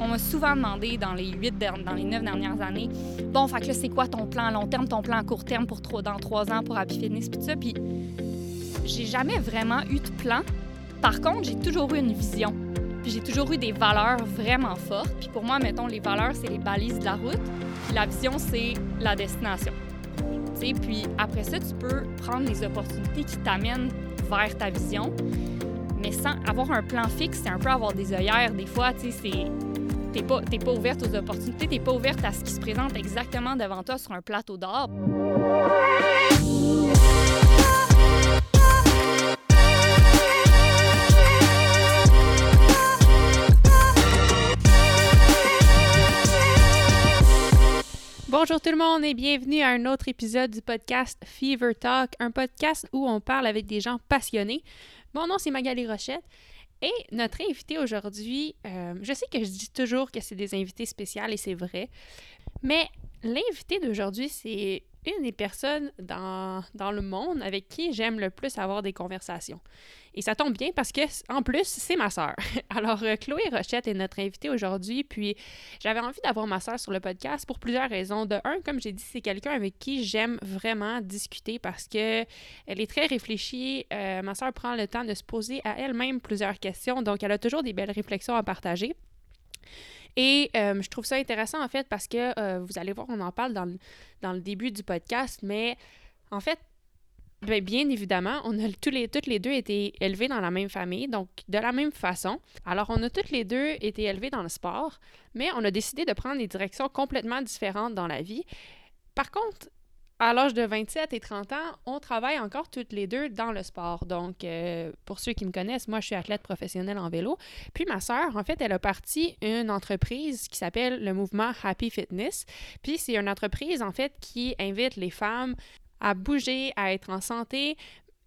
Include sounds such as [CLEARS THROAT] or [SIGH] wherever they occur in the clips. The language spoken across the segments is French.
on m'a souvent demandé dans les huit, dans les neuf dernières années, bon, fait que là, c'est quoi ton plan à long terme, ton plan à court terme pour trop, dans trois ans pour Happy Fitness, puis tout ça. Puis j'ai jamais vraiment eu de plan. Par contre, j'ai toujours eu une vision. Puis j'ai toujours eu des valeurs vraiment fortes. Puis pour moi, mettons, les valeurs, c'est les balises de la route. Puis la vision, c'est la destination. sais, puis après ça, tu peux prendre les opportunités qui t'amènent vers ta vision. Mais sans avoir un plan fixe, c'est un peu avoir des œillères. Des fois, tu sais, c'est t'es pas, pas ouverte aux opportunités, t'es pas ouverte à ce qui se présente exactement devant toi sur un plateau d'or. Bonjour tout le monde et bienvenue à un autre épisode du podcast Fever Talk, un podcast où on parle avec des gens passionnés. Mon nom c'est Magali Rochette et notre invité aujourd'hui, euh, je sais que je dis toujours que c'est des invités spéciaux et c'est vrai, mais l'invité d'aujourd'hui c'est une des personnes dans le monde avec qui j'aime le plus avoir des conversations. Et ça tombe bien parce que, en plus, c'est ma sœur. [LAUGHS] Alors, euh, Chloé Rochette est notre invitée aujourd'hui. Puis, j'avais envie d'avoir ma sœur sur le podcast pour plusieurs raisons. De un, comme j'ai dit, c'est quelqu'un avec qui j'aime vraiment discuter parce que elle est très réfléchie. Euh, ma sœur prend le temps de se poser à elle-même plusieurs questions. Donc, elle a toujours des belles réflexions à partager. Et euh, je trouve ça intéressant, en fait, parce que vous allez voir, on en parle dans dans le début du podcast, mais en fait, Bien, bien, évidemment, on a tous les, toutes les deux été élevés dans la même famille, donc de la même façon. Alors, on a toutes les deux été élevés dans le sport, mais on a décidé de prendre des directions complètement différentes dans la vie. Par contre, à l'âge de 27 et 30 ans, on travaille encore toutes les deux dans le sport. Donc, euh, pour ceux qui me connaissent, moi, je suis athlète professionnelle en vélo. Puis ma sœur, en fait, elle a parti une entreprise qui s'appelle le mouvement Happy Fitness. Puis c'est une entreprise, en fait, qui invite les femmes à bouger, à être en santé,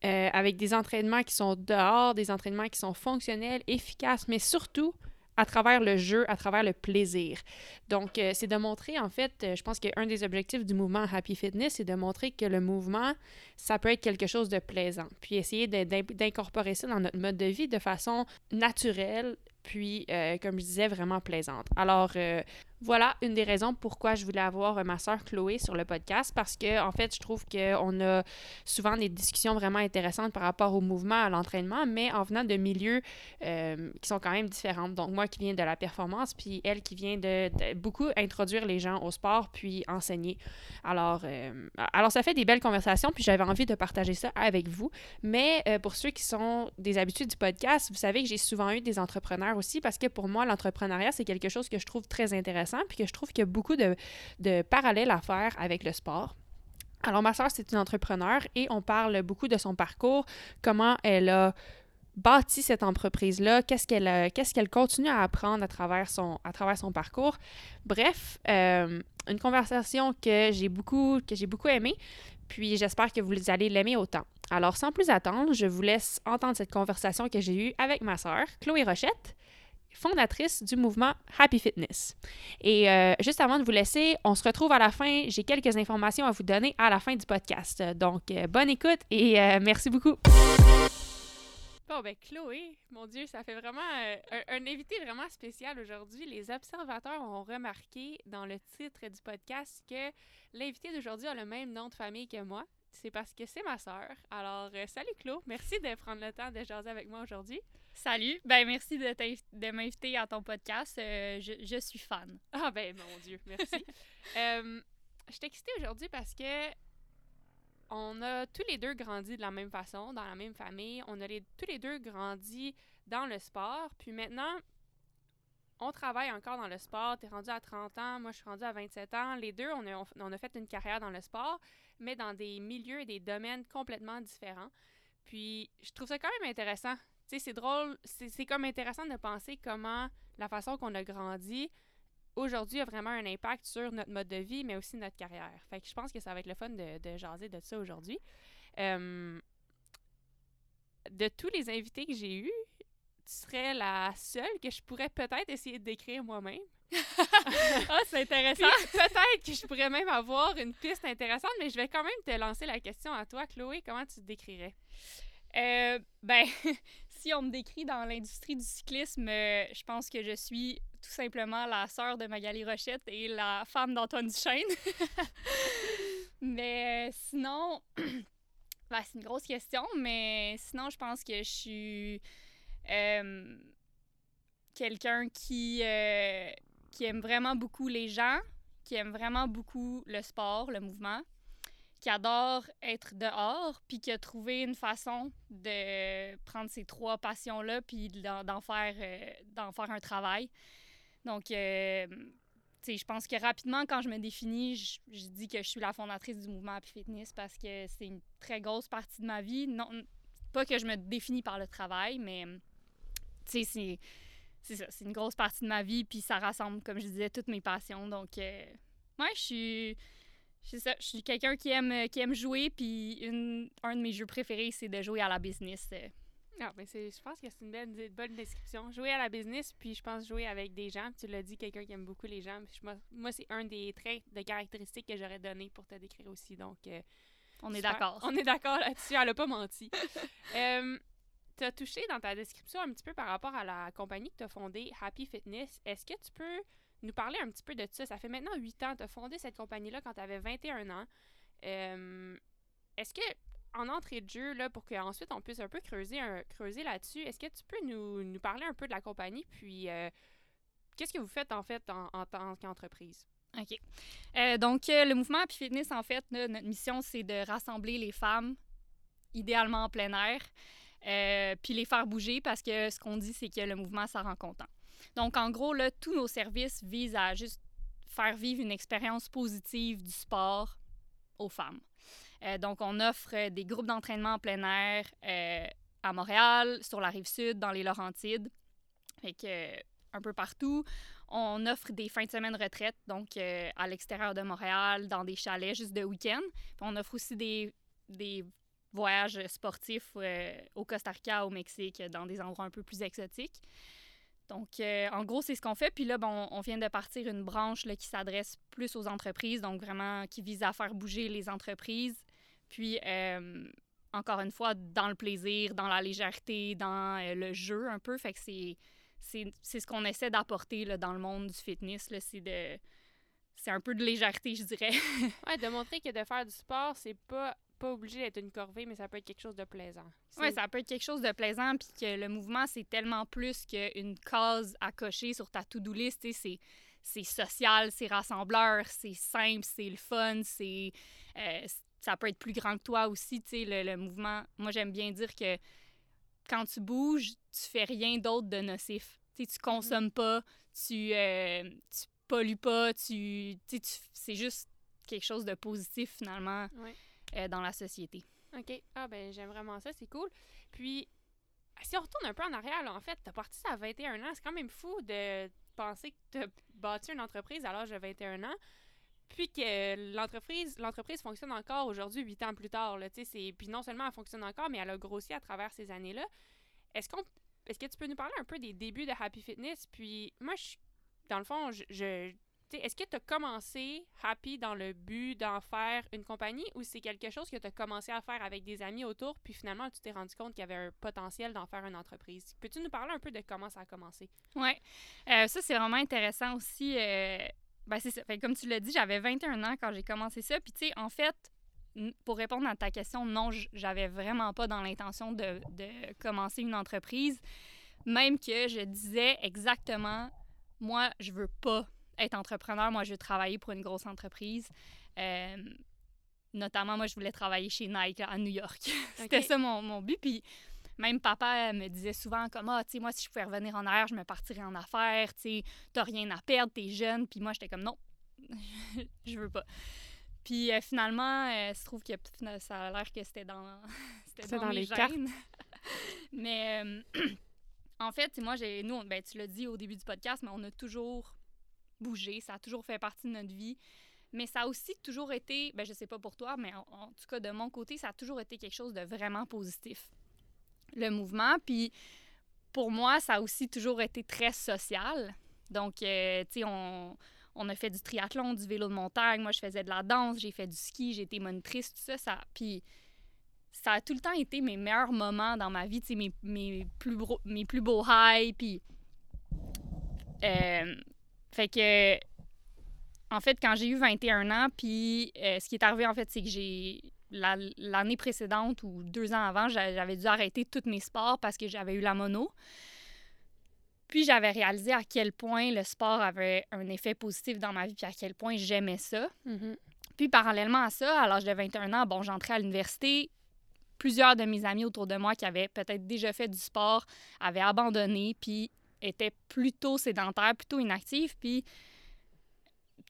euh, avec des entraînements qui sont dehors, des entraînements qui sont fonctionnels, efficaces, mais surtout à travers le jeu, à travers le plaisir. Donc, euh, c'est de montrer, en fait, euh, je pense qu'un des objectifs du mouvement Happy Fitness, c'est de montrer que le mouvement, ça peut être quelque chose de plaisant, puis essayer d'incorporer ça dans notre mode de vie de façon naturelle, puis, comme je disais, vraiment plaisante. Alors, voilà une des raisons pourquoi je voulais avoir euh, ma sœur Chloé sur le podcast parce que en fait, je trouve qu'on a souvent des discussions vraiment intéressantes par rapport au mouvement, à l'entraînement, mais en venant de milieux euh, qui sont quand même différents. Donc moi qui viens de la performance, puis elle qui vient de, beaucoup introduire les gens au sport puis enseigner. Alors, euh, alors ça fait des belles conversations, puis j'avais envie de partager ça avec vous. Mais pour ceux qui sont des habitudes du podcast, vous savez que j'ai souvent eu des entrepreneurs aussi parce que pour moi, l'entrepreneuriat, c'est quelque chose que je trouve très intéressant puis que je trouve qu'il y a beaucoup de, parallèles à faire avec le sport. Alors, ma soeur, c'est une entrepreneur et on parle beaucoup de son parcours, comment elle a bâti cette entreprise-là, qu'est-ce qu'elle qu'est-ce qu'elle continue à apprendre à travers son, à travers son parcours. Bref, euh, une conversation que j'ai beaucoup, que j'ai beaucoup aimée, puis j'espère que vous allez l'aimer autant. Alors, sans plus attendre, je vous laisse entendre cette conversation que j'ai eue avec ma sœur, Chloé Rochette fondatrice du mouvement Happy Fitness. Et euh, juste avant de vous laisser, on se retrouve à la fin. J'ai quelques informations à vous donner à la fin du podcast. Donc, euh, bonne écoute et euh, merci beaucoup. Bon, ben Chloé, mon Dieu, ça fait vraiment un, un, invité vraiment spécial aujourd'hui. Les observateurs ont remarqué dans le titre du podcast que l'invité d'aujourd'hui a le même nom de famille que moi. C'est parce que c'est ma sœur. Alors, salut Chloé, merci de prendre le temps de jaser avec moi aujourd'hui. Salut, ben merci de, de m'inviter à ton podcast. Euh, je, suis fan. [LAUGHS] Ah ben mon Dieu, merci. [LAUGHS] euh, je t'ai excitée aujourd'hui parce que on a tous les deux grandi de la même façon, dans la même famille. On a les, tous les deux grandi dans le sport. Puis maintenant, on travaille encore dans le sport. Tu es rendu à 30 ans, moi je suis rendue à 27 ans. Les deux, on a, on a fait une carrière dans le sport, mais dans des milieux et des domaines complètement différents. Puis je trouve ça quand même intéressant c'est drôle, c'est comme intéressant de penser comment la façon qu'on a grandi aujourd'hui a vraiment un impact sur notre mode de vie, mais aussi notre carrière. Fait que je pense que ça va être le fun de, de jaser de ça aujourd'hui. Euh, de tous les invités que j'ai eus, tu serais la seule que je pourrais peut-être essayer de décrire moi-même. [LAUGHS] ah, c'est intéressant. [LAUGHS] peut-être que je pourrais même avoir une piste intéressante, mais je vais quand même te lancer la question à toi, Chloé. Comment tu te décrirais? Euh, ben, [LAUGHS] si on me décrit dans l'industrie du cyclisme, euh, je pense que je suis tout simplement la sœur de Magali Rochette et la femme d'Antoine Duchesne. [LAUGHS] mais euh, sinon, [CLEARS THROAT] ben, c'est une grosse question, mais sinon, je pense que je suis euh, quelqu'un qui, qui aime vraiment beaucoup les gens, qui aime vraiment beaucoup le sport, le mouvement qui adore être dehors, puis qui a trouvé une façon de prendre ces trois passions-là, puis d'en faire, euh, faire un travail. Donc, euh, tu sais, je pense que rapidement, quand je me définis, je, dis que je suis la fondatrice du mouvement Happy Fitness parce que c'est une très grosse partie de ma vie. Non, pas que je me définis par le travail, mais, tu sais, c'est, ça, c'est une grosse partie de ma vie, puis ça rassemble, comme je disais, toutes mes passions. Donc, euh, je suis c'est ça, je suis quelqu'un qui aime, qui aime jouer, puis une, un de mes jeux préférés, c'est de jouer à la business. Ah, ben c'est, je pense que c'est une belle, bonne description. Jouer à la business, puis je pense jouer avec des gens. Tu l'as dit, quelqu'un qui aime beaucoup les gens. moi, c'est un des traits de caractéristiques que j'aurais donné pour te décrire aussi. Donc, euh, on est d'accord. On est d'accord là-dessus. Elle n'a pas menti. [LAUGHS] euh, tu as touché dans ta description un petit peu par rapport à la compagnie que tu as fondée, Happy Fitness. Est-ce que tu peux nous parler un petit peu de ça. Ça fait maintenant huit ans. Tu as fondé cette compagnie-là quand tu avais 21 ans. Euh, est-ce que, en entrée de jeu, là, pour qu'ensuite on puisse un peu creuser, creuser là-dessus, est-ce que tu peux nous, nous, parler un peu de la compagnie? Puis, euh, qu'est-ce que vous faites en fait en, en tant qu'entreprise? OK. Euh, donc, le mouvement Happy Fitness, en fait, notre mission, c'est de rassembler les femmes, idéalement en plein air, puis les faire bouger parce que ce qu'on dit, c'est que le mouvement, ça rend content. Donc, en gros, là, tous nos services visent à juste faire vivre une expérience positive du sport aux femmes. Euh, donc, on offre des groupes d'entraînement en plein air euh, à Montréal, sur la rive sud, dans les Laurentides, fait que, euh, un peu partout. On offre des fins de semaine retraite, donc à l'extérieur de Montréal, dans des chalets juste de week-end. On offre aussi des, des voyages sportifs au Costa Rica, au Mexique, dans des endroits un peu plus exotiques. Donc, euh, en gros, c'est ce qu'on fait. Puis là, bon, on vient de partir une branche là, qui s'adresse plus aux entreprises, donc vraiment qui vise à faire bouger les entreprises. Puis, euh, encore une fois, dans le plaisir, dans la légèreté, dans euh, le jeu un peu. Fait que c'est, c'est, ce qu'on essaie d'apporter là, dans le monde du fitness. Là, c'est de... C'est un peu de légèreté, je dirais. [LAUGHS] ouais, de montrer que de faire du sport, c'est pas pas obligé d'être une corvée, mais ça peut être quelque chose de plaisant. Oui, ça peut être quelque chose de plaisant, puis que le mouvement, c'est tellement plus qu'une case à cocher sur ta to-do list. C'est social, c'est rassembleur, c'est simple, c'est le fun, c'est euh, ça peut être plus grand que toi aussi, tu le, le, mouvement. Moi, j'aime bien dire que quand tu bouges, tu fais rien d'autre de nocif. Tu tu consommes mm-hmm. pas, tu, euh, tu pollues pas, tu, tu c'est juste quelque chose de positif finalement. Euh, dans la société. OK. Ah, ben j'aime vraiment ça, c'est cool. Puis, si on retourne un peu en arrière, là, en fait, t'as parti à 21 ans. C'est quand même fou de penser que t'as bâti une entreprise à l'âge de 21 ans, puis que l'entreprise l'entreprise fonctionne encore aujourd'hui, huit ans plus tard. Là, puis non seulement elle fonctionne encore, mais elle a grossi à travers ces années-là. Est-ce qu'on est-ce que tu peux nous parler un peu des débuts de Happy Fitness? Puis moi, je, dans le fond, je est-ce que tu as commencé Happy dans le but d'en faire une compagnie ou c'est quelque chose que tu as commencé à faire avec des amis autour, puis finalement tu t'es rendu compte qu'il y avait un potentiel d'en faire une entreprise? Peux-tu nous parler un peu de comment ça a commencé? Oui, euh, ça c'est vraiment intéressant aussi. Euh, ben, c'est ça. comme tu l'as dit, j'avais 21 ans quand j'ai commencé ça. Puis tu sais, en fait, pour répondre à ta question, non, j'avais vraiment pas dans l'intention de, de commencer une entreprise. Même que je disais exactement, moi, je veux pas être entrepreneur, moi, je veux travailler pour une grosse entreprise. Euh, notamment, moi, je voulais travailler chez Nike à New York. [LAUGHS] C'était ça mon, mon, but. Puis même papa me disait souvent comme Ah, tu sais, moi, si je pouvais revenir en arrière, je me partirais en affaires. Tu sais, t'as rien à perdre, t'es jeune. Puis moi, j'étais comme Non, [LAUGHS] je veux pas. Puis euh, finalement, euh, il se trouve que ça a l'air que c'était dans, [LAUGHS] c'était dans, les gènes. mais [CLEARS THROAT] en fait, moi, j'ai, nous, ben, tu l'as dit au début du podcast, mais on a toujours bouger, ça a toujours fait partie de notre vie. Mais ça a aussi toujours été, ben je sais pas pour toi, mais en, tout cas de mon côté, ça a toujours été quelque chose de vraiment positif. Le mouvement, puis pour moi, ça a aussi toujours été très social. Donc, euh, tu sais, on, on, a fait du triathlon, du vélo de montagne. Moi, je faisais de la danse, j'ai fait du ski, j'ai été monitrice, tout ça. ça puis ça a tout le temps été mes meilleurs moments dans ma vie, mes, mes, plus mes plus beaux highs, puis... Euh, fait que... En fait, quand j'ai eu 21 ans, puis euh, ce qui est arrivé, en fait, c'est que j'ai... la- L'année précédente ou deux ans avant, j'a- j'avais dû arrêter tous mes sports parce que j'avais eu la mono. Puis j'avais réalisé à quel point le sport avait un effet positif dans ma vie, puis à quel point j'aimais ça. Mhm. Puis parallèlement à ça, à l'âge de 21 ans, bon, j'entrais à l'université. Plusieurs de mes amis autour de moi qui avaient peut-être déjà fait du sport avaient abandonné, puis étaient plutôt sédentaires, plutôt inactifs. Puis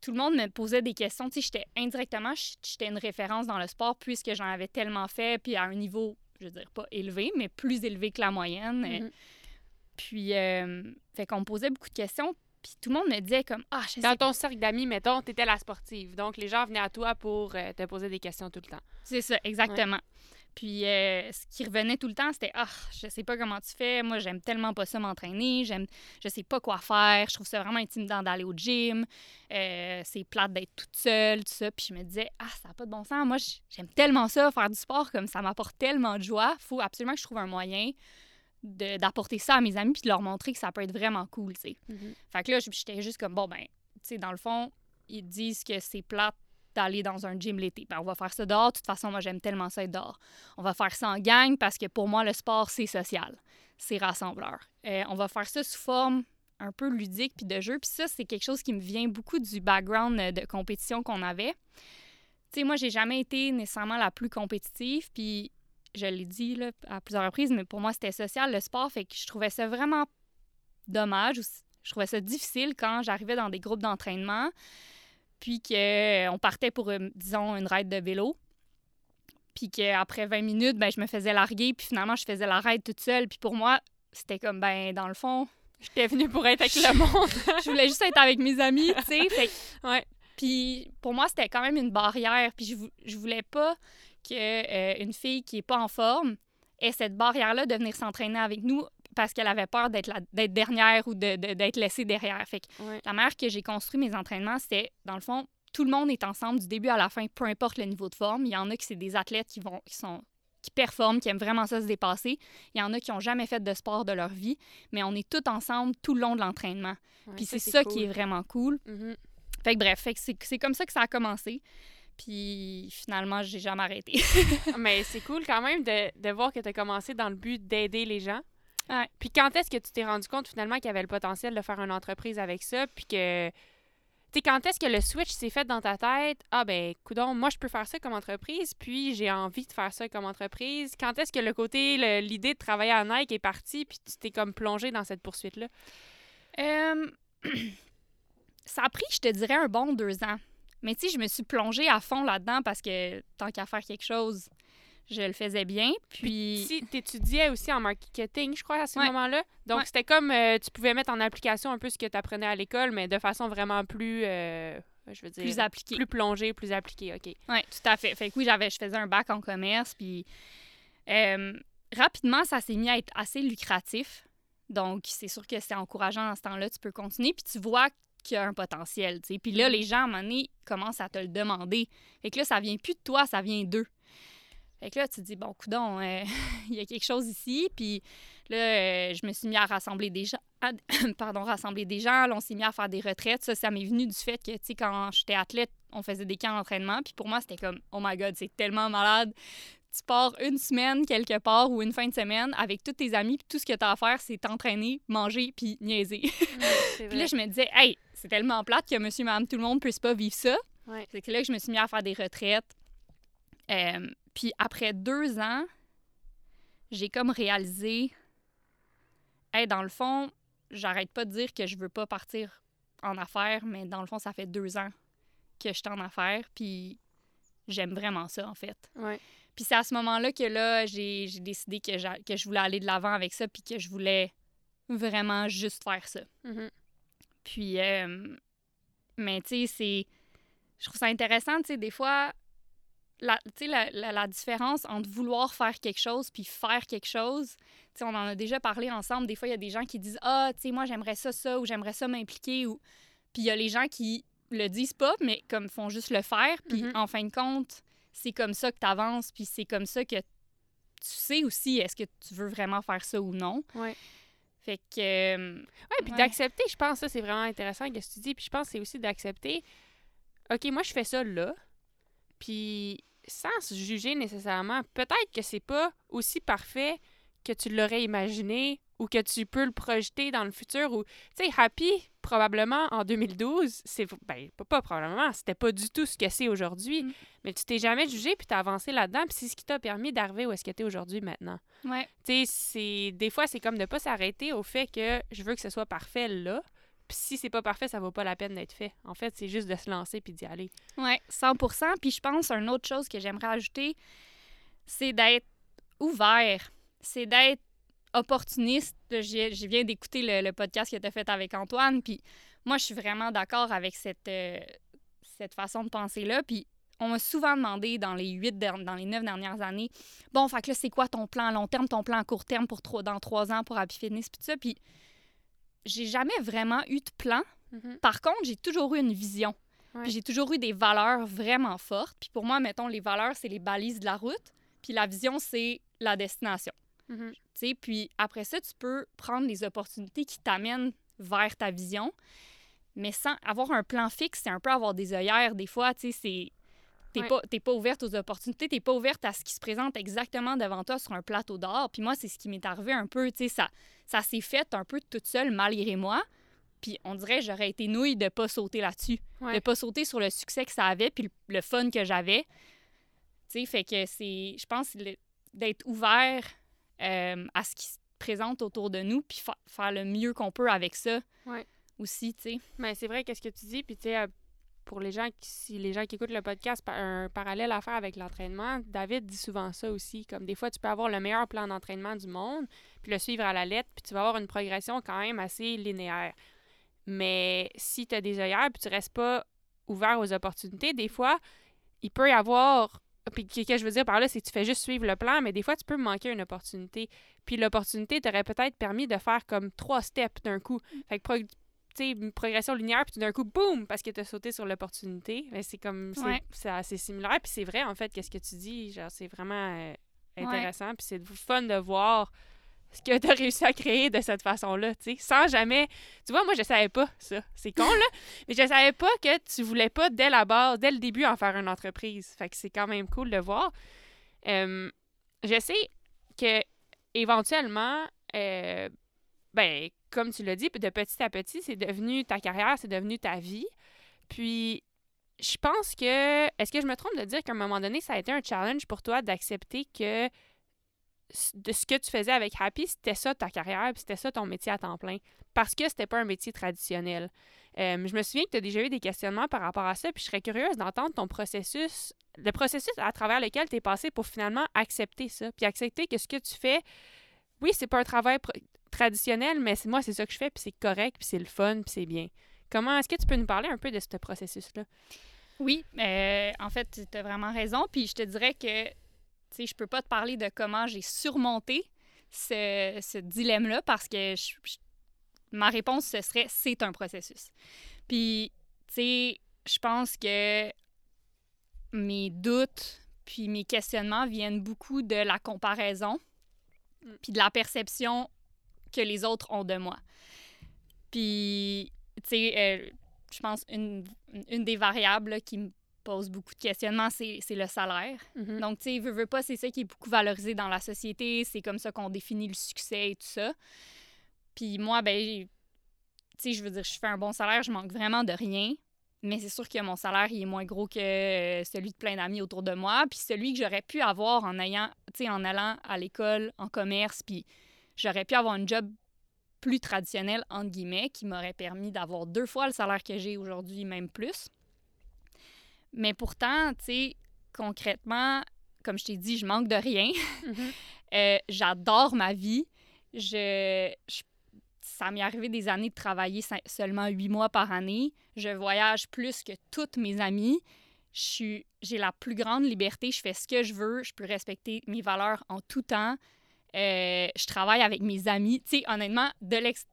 tout le monde me posait des questions. Tu sais, j'étais indirectement, j'étais une référence dans le sport puisque j'en avais tellement fait, puis à un niveau, je veux dire, pas élevé, mais plus élevé que la moyenne. Mhm. Puis, euh, fait qu'on me posait beaucoup de questions, puis tout le monde me disait comme, ah, je sais Dans ton cercle d'amis, mettons, t'étais la sportive. Donc, les gens venaient à toi pour euh, te poser des questions tout le temps. C'est ça, exactement. Puis euh, ce qui revenait tout le temps, c'était Ah, je sais pas comment tu fais. Moi, j'aime tellement pas ça m'entraîner. J'aime, je sais pas quoi faire. Je trouve ça vraiment intimidant d'aller au gym. Euh, c'est plate d'être toute seule, tout ça. Puis je me disais Ah, ça n'a pas de bon sens. Moi, j'aime tellement ça, faire du sport, comme ça m'apporte tellement de joie. faut absolument que je trouve un moyen de- d'apporter ça à mes amis puis de leur montrer que ça peut être vraiment cool, tu sais. Fait que là, j'étais juste comme, bon, ben, tu sais, dans le fond, ils disent que c'est plate d'aller dans un gym l'été. Ben, on va faire ça dehors. De toute façon, moi, j'aime tellement ça être dehors. On va faire ça en gang parce que pour moi, le sport, c'est social. C'est rassembleur. Euh, on va faire ça sous forme un peu ludique puis de jeu. Puis ça, c'est quelque chose qui me vient beaucoup du background euh, de compétition qu'on avait. Tu sais, moi, j'ai jamais été nécessairement la plus compétitive. Puis je l'ai dit là, à plusieurs reprises, mais pour moi, c'était social, le sport. Fait que je trouvais ça vraiment dommage. Je trouvais ça difficile quand j'arrivais dans des groupes d'entraînement, puis qu'on partait pour, euh, disons, une ride de vélo. Puis qu'après 20 minutes, ben, je me faisais larguer, puis finalement, je faisais la ride toute seule. Puis pour moi, c'était comme, ben, dans le fond, J'étais venue pour être avec le monde. [LAUGHS] je voulais juste être avec mes amis, tu sais. Fait ouais. puis pour moi, c'était quand même une barrière. Puis je, vou- je voulais pas qu'une une fille qui est pas en forme ait cette barrière-là de venir s'entraîner avec nous parce qu'elle avait peur d'être dernière ou de- de- d'être laissée derrière. Fait que la manière que j'ai construit mes entraînements, c'était, dans le fond, tout le monde est ensemble du début à la fin, peu importe le niveau de forme. Il y en a qui c'est des athlètes qui vont qui sont qui performent, qui aiment vraiment ça se dépasser. Il y en a qui n'ont jamais fait de sport de leur vie, mais on est tous ensemble tout le long de l'entraînement. Ouais, Puis c'est ça, qui est vraiment cool. Mhm. Fait que bref, fait que c'est c'est comme ça que ça a commencé. Puis finalement, j'ai jamais arrêté. [LAUGHS] Mais c'est cool quand même de, de voir que tu as commencé dans le but d'aider les gens. Puis quand est-ce que tu t'es rendu compte finalement qu'il y avait le potentiel de faire une entreprise avec ça? Puis que. Tu quand est-ce que le switch s'est fait dans ta tête? Ah, ben, coudon, moi, je peux faire ça comme entreprise, puis j'ai envie de faire ça comme entreprise. Quand est-ce que le côté, l'idée de travailler à Nike est partie, puis tu t'es comme plongé dans cette poursuite-là? [CLEARS THROAT] Ça a pris, je te dirais, un bon deux ans. Mais tu sais, je me suis plongée à fond là-dedans parce que tant qu'à faire quelque chose, je le faisais bien. Puis, tu étudiais aussi en marketing, je crois, à ce Ouais. moment-là. Donc, Ouais. c'était comme euh, tu pouvais mettre en application un peu ce que tu apprenais à l'école, mais de façon vraiment plus, euh, je veux dire, plus appliqué. plus plongée, plus appliquée. OK. Oui, tout à fait. Fait que oui, j'avais, je faisais un bac en commerce, puis euh, rapidement, ça s'est mis à être assez lucratif. Donc, c'est sûr que c'est encourageant dans ce temps-là, tu peux continuer, puis tu vois qu'il y a un potentiel, tu sais. Puis là, les gens, à un moment donné, commencent à te le demander. Fait que là, ça vient plus de toi, ça vient d'eux. Fait que là, tu te dis, bon, coudon, euh, [LAUGHS] il y a quelque chose ici. Puis là, euh, je me suis mis à rassembler des gens. à- [COUGHS] pardon, rassembler des gens. Là, on s'est mis à faire des retraites. Ça, ça m'est venu du fait que, tu sais, quand j'étais athlète, on faisait des camps d'entraînement. Puis pour moi, c'était comme, oh my God, c'est tellement malade. Tu pars une semaine quelque part ou une fin de semaine avec tous tes amis, puis tout ce que tu as à faire, c'est t'entraîner, manger, puis niaiser. [LAUGHS] puis là, je me disais, hey, c'est tellement plate que monsieur, madame, tout le monde ne puisse pas vivre ça. Ouais. C'est que là que je me suis mis à faire des retraites. Euh, puis après deux ans, j'ai comme réalisé, hey, dans le fond, j'arrête pas de dire que je veux pas partir en affaires, mais dans le fond, ça fait deux ans que je en affaires, puis j'aime vraiment ça, en fait. Ouais. Puis c'est à ce moment-là que là, j'ai décidé que, que je voulais aller de l'avant avec ça, puis que je voulais vraiment juste faire ça. Mhm. Puis, euh, mais tu sais, c'est. Je trouve ça intéressant, tu sais, des fois, la, tu sais, la, la, la différence entre vouloir faire quelque chose puis faire quelque chose. Tu on en a déjà parlé ensemble. Des fois, il y a des gens qui disent Ah, tu sais, moi, j'aimerais ça, ça, ou j'aimerais ça m'impliquer. Ou... Puis il y a les gens qui le disent pas, mais comme font juste le faire. Puis Mhm. en fin de compte, c'est comme ça que tu avances, puis c'est comme ça que sais aussi est-ce que tu veux vraiment faire ça ou non. Ouais. Fait que. euh, Ouais, puis Ouais. d'accepter, je pense, ça, c'est vraiment intéressant ce que tu dis. Puis je pense que c'est aussi d'accepter, OK, moi, je fais ça là. Puis sans se juger nécessairement, peut-être que c'est pas aussi parfait que tu l'aurais imaginé ou que tu peux le projeter dans le futur. Ou, tu sais, Happy, probablement, en 2012, c'est. Ben, pas, pas probablement, c'était pas du tout ce que c'est aujourd'hui. Mm. Mais tu t'es jamais jugé, puis t'as avancé là-dedans, puis c'est ce qui t'a permis d'arriver où est-ce que t'es aujourd'hui maintenant. ouais. Tu sais, c'est des fois c'est comme de pas s'arrêter au fait que je veux que ce soit parfait là. Si c'est pas parfait, ça vaut pas la peine d'être fait. En fait, c'est juste de se lancer puis d'y aller. Oui, 100% Puis je pense une autre chose que j'aimerais ajouter, c'est d'être ouvert. C'est d'être opportuniste. Je, viens d'écouter le, podcast que tu fait avec Antoine. Puis moi, je suis vraiment d'accord avec cette, euh, cette façon de penser-là. Puis on m'a souvent demandé dans les huit, dans les neuf dernières années, bon, fait que là, c'est quoi ton plan à long terme, ton plan à court terme pour trois, dans trois ans pour Happy Fitness, puis tout ça. Puis j'ai jamais vraiment eu de plan. Par contre, j'ai toujours eu une vision. Ouais. J'ai toujours eu des valeurs vraiment fortes. Puis pour moi, mettons, les valeurs, c'est les balises de la route. Puis la vision, c'est la destination. Mhm. Tu sais, puis après ça, tu peux prendre les opportunités qui t'amènent vers ta vision. Mais sans avoir un plan fixe, c'est un peu avoir des œillères. Des fois, tu sais, c'est... T'es Ouais. pas, pas ouverte aux opportunités, t'es pas ouverte à ce qui se présente exactement devant toi sur un plateau d'or. Puis moi, c'est ce qui m'est arrivé un peu, tu sais, ça, ça s'est fait un peu toute seule, malgré moi. Puis on dirait que j'aurais été nouille de pas sauter là-dessus Ouais. de pas sauter sur le succès que ça avait puis le, le fun que j'avais. Tu sais, fait que c'est, je pense, d'être ouvert euh, à ce qui se présente autour de nous puis fa- faire le mieux qu'on peut avec ça Ouais. aussi, tu sais. Mais c'est vrai qu'est-ce que tu dis? Puis tu sais euh, pour les gens qui si les gens qui écoutent le podcast un parallèle à faire avec l'entraînement, David dit souvent ça aussi comme des fois tu peux avoir le meilleur plan d'entraînement du monde puis le suivre à la lettre puis tu vas avoir une progression quand même assez linéaire. Mais si tu as des œillères puis tu restes pas ouvert aux opportunités, des fois, il peut y avoir. Puis, ce que je veux dire par là, c'est que tu fais juste suivre le plan, mais des fois, tu peux manquer une opportunité. Puis, l'opportunité t'aurait peut-être permis de faire comme trois steps d'un coup. Fait que, une progression linéaire, puis tout d'un coup, boum, parce que tu as sauté sur l'opportunité. Mais c'est comme. C'est Ouais. assez similaire. Puis, c'est vrai, en fait, qu'est-ce que tu dis. Genre, c'est vraiment euh, Ouais. intéressant. Puis, c'est fun de voir ce que tu as réussi à créer de cette façon-là, tu sais, sans jamais... Tu vois, moi, je savais pas ça. C'est con, là, [LAUGHS] mais je savais pas que tu voulais pas, dès la base, dès le début, en faire une entreprise. Fait que c'est quand même cool de voir. Euh, je sais que, éventuellement, euh, ben, comme tu l'as dit, de petit à petit, c'est devenu ta carrière, c'est devenu ta vie. Puis, je pense que... Est-ce que je me trompe de dire qu'à un moment donné, ça a été un challenge pour toi d'accepter que de ce que tu faisais avec Happy, c'était ça ta carrière, puis c'était ça ton métier à temps plein, parce que c'était pas un métier traditionnel. Euh, je me souviens que tu as déjà eu des questionnements par rapport à ça, puis je serais curieuse d'entendre ton processus, le processus à travers lequel tu es passé pour finalement accepter ça, puis accepter que ce que tu fais, oui, c'est pas un travail traditionnel, mais c'est- moi, c'est ça que je fais, puis c'est correct, puis c'est le fun, puis c'est bien. Comment est-ce que tu peux nous parler un peu de ce processus-là? Oui, euh, en fait, tu as vraiment raison. Puis je te dirais que, tu sais, je peux pas te parler de comment j'ai surmonté ce, ce dilemme-là parce que je- je- ma réponse, ce serait c'est un processus. Puis, tu sais, je pense que mes doutes puis mes questionnements viennent beaucoup de la comparaison Mm. puis de la perception que les autres ont de moi. Puis, tu sais, euh, je pense une, une des variables là, qui me pose beaucoup de questionnements, c'est le salaire. Mhm. Donc, tu sais, veux, veux pas, c'est ça qui est beaucoup valorisé dans la société. C'est comme ça qu'on définit le succès et tout ça. Puis moi, ben, tu sais, je veux dire, je fais un bon salaire, je manque vraiment de rien. Mais c'est sûr que mon salaire, il est moins gros que euh, celui de plein d'amis autour de moi. Puis celui que j'aurais pu avoir en ayant, tu sais, en allant à l'école, en commerce, puis j'aurais pu avoir un job plus traditionnel, entre guillemets, qui m'aurait permis d'avoir deux fois le salaire que j'ai aujourd'hui, même plus. Mais pourtant, tu sais, concrètement, comme je t'ai dit, je manque de rien. [LAUGHS] Mhm. Euh, J'adore ma vie. Je, je- ça m'est arrivé des années de travailler se- seulement huit mois par année. Je voyage plus que toutes mes amies. J'ai la plus grande liberté. Je fais ce que je veux. Je peux respecter mes valeurs en tout temps. Euh, je travaille avec mes amis. Tu sais, honnêtement, de l'ex...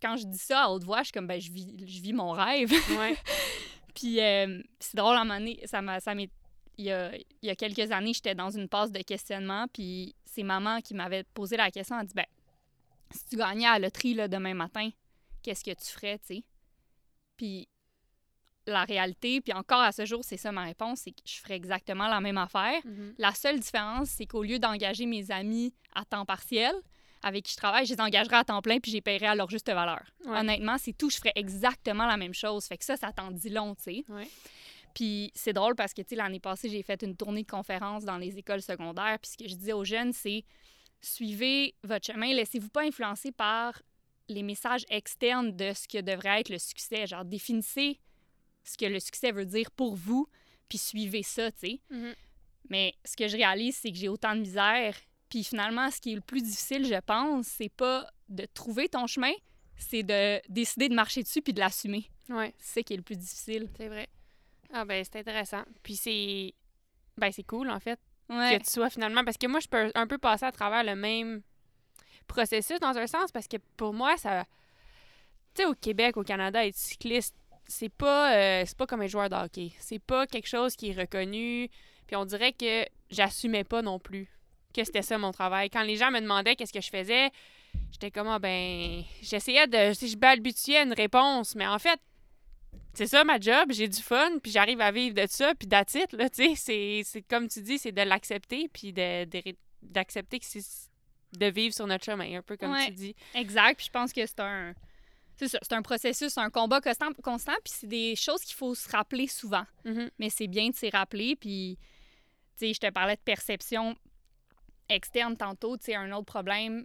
quand je dis ça à haute voix, je suis comme, ben, je vis, je vis mon rêve. Ouais. [LAUGHS] Puis euh, c'est drôle, à un moment donné, ça m'a- ça m'est il y a, il y a quelques années, j'étais dans une passe de questionnement, puis c'est maman qui m'avait posé la question. Elle dit ben, si tu gagnais à la loterie là, demain matin, qu'est-ce que tu ferais, tu sais? Puis la réalité, puis encore à ce jour, c'est ça ma réponse, c'est que je ferais exactement la même affaire. Mhm. La seule différence, c'est qu'au lieu d'engager mes amis à temps partiel, avec qui je travaille, je les engagerais à temps plein puis je les paierais à leur juste valeur. Ouais. Honnêtement, c'est tout. Je ferais exactement la même chose. Fait que ça, ça t'en dit long, tu sais. Ouais. Puis c'est drôle parce que, tu sais, l'année passée, j'ai fait une tournée de conférences dans les écoles secondaires. Puis ce que je disais aux jeunes, c'est suivez votre chemin, laissez-vous pas influencer par les messages externes de ce que devrait être le succès. Genre, définissez ce que le succès veut dire pour vous, puis suivez ça, tu sais. Mhm. Mais ce que je réalise, c'est que j'ai autant de misère. Puis finalement, ce qui est le plus difficile, je pense, c'est pas de trouver ton chemin, c'est de décider de marcher dessus puis de l'assumer. Ouais, C'est ça qui est le plus difficile. c'est vrai. Ah ben c'est intéressant. Puis c'est ben c'est cool en fait Ouais. que tu sois finalement parce que moi je peux un peu passer à travers le même processus dans un sens parce que pour moi ça tu sais au Québec, au Canada être cycliste, c'est pas euh, c'est pas comme un joueur de hockey. C'est pas quelque chose qui est reconnu. Puis on dirait que j'assumais pas non plus que c'était ça mon travail. Quand les gens me demandaient qu'est-ce que je faisais, j'étais comme ah, ben j'essayais de si je balbutiais une réponse, mais en fait c'est ça ma job, j'ai du fun, puis j'arrive à vivre de ça, puis it, là, tu sais, c'est- c'est comme tu dis, c'est de l'accepter, puis de- de- d'accepter que c'est de vivre sur notre chemin, un peu comme Ouais. tu dis. Exact. Puis je pense que c'est un. C'est ça, c'est un processus, un combat constant, constant puis c'est des choses qu'il faut se rappeler souvent. Mhm. Mais c'est bien de s'y rappeler, puis, tu sais, je te parlais de perception externe tantôt, tu sais, un autre problème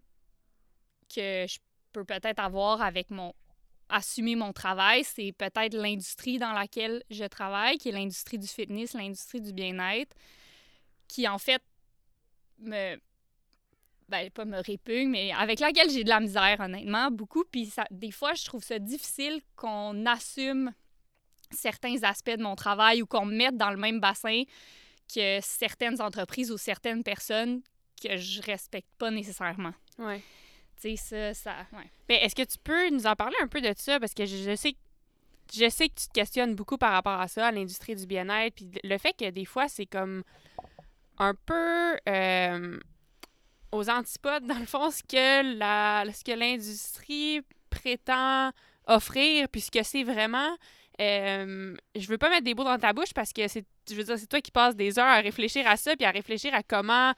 que je peux peut-être avoir avec mon assumer mon travail, c'est peut-être l'industrie dans laquelle je travaille, qui est l'industrie du fitness, l'industrie du bien-être, qui en fait me ben pas me répugne, mais avec laquelle j'ai de la misère honnêtement beaucoup, puis ça des fois je trouve ça difficile qu'on assume certains aspects de mon travail ou qu'on me mette dans le même bassin que certaines entreprises ou certaines personnes que je respecte pas nécessairement. Ouais. Tu sais, ça, ça, ouais. Mais est-ce que tu peux nous en parler un peu de ça? Parce que je, je sais je sais que tu te questionnes beaucoup par rapport à ça, à l'industrie du bien-être, puis le fait que des fois, c'est comme un peu euh, aux antipodes, dans le fond, ce que la ce que l'industrie prétend offrir, puis ce que c'est vraiment. Euh, je veux pas mettre des mots dans ta bouche parce que c'est je veux dire c'est toi qui passes des heures à réfléchir à ça puis à réfléchir à comment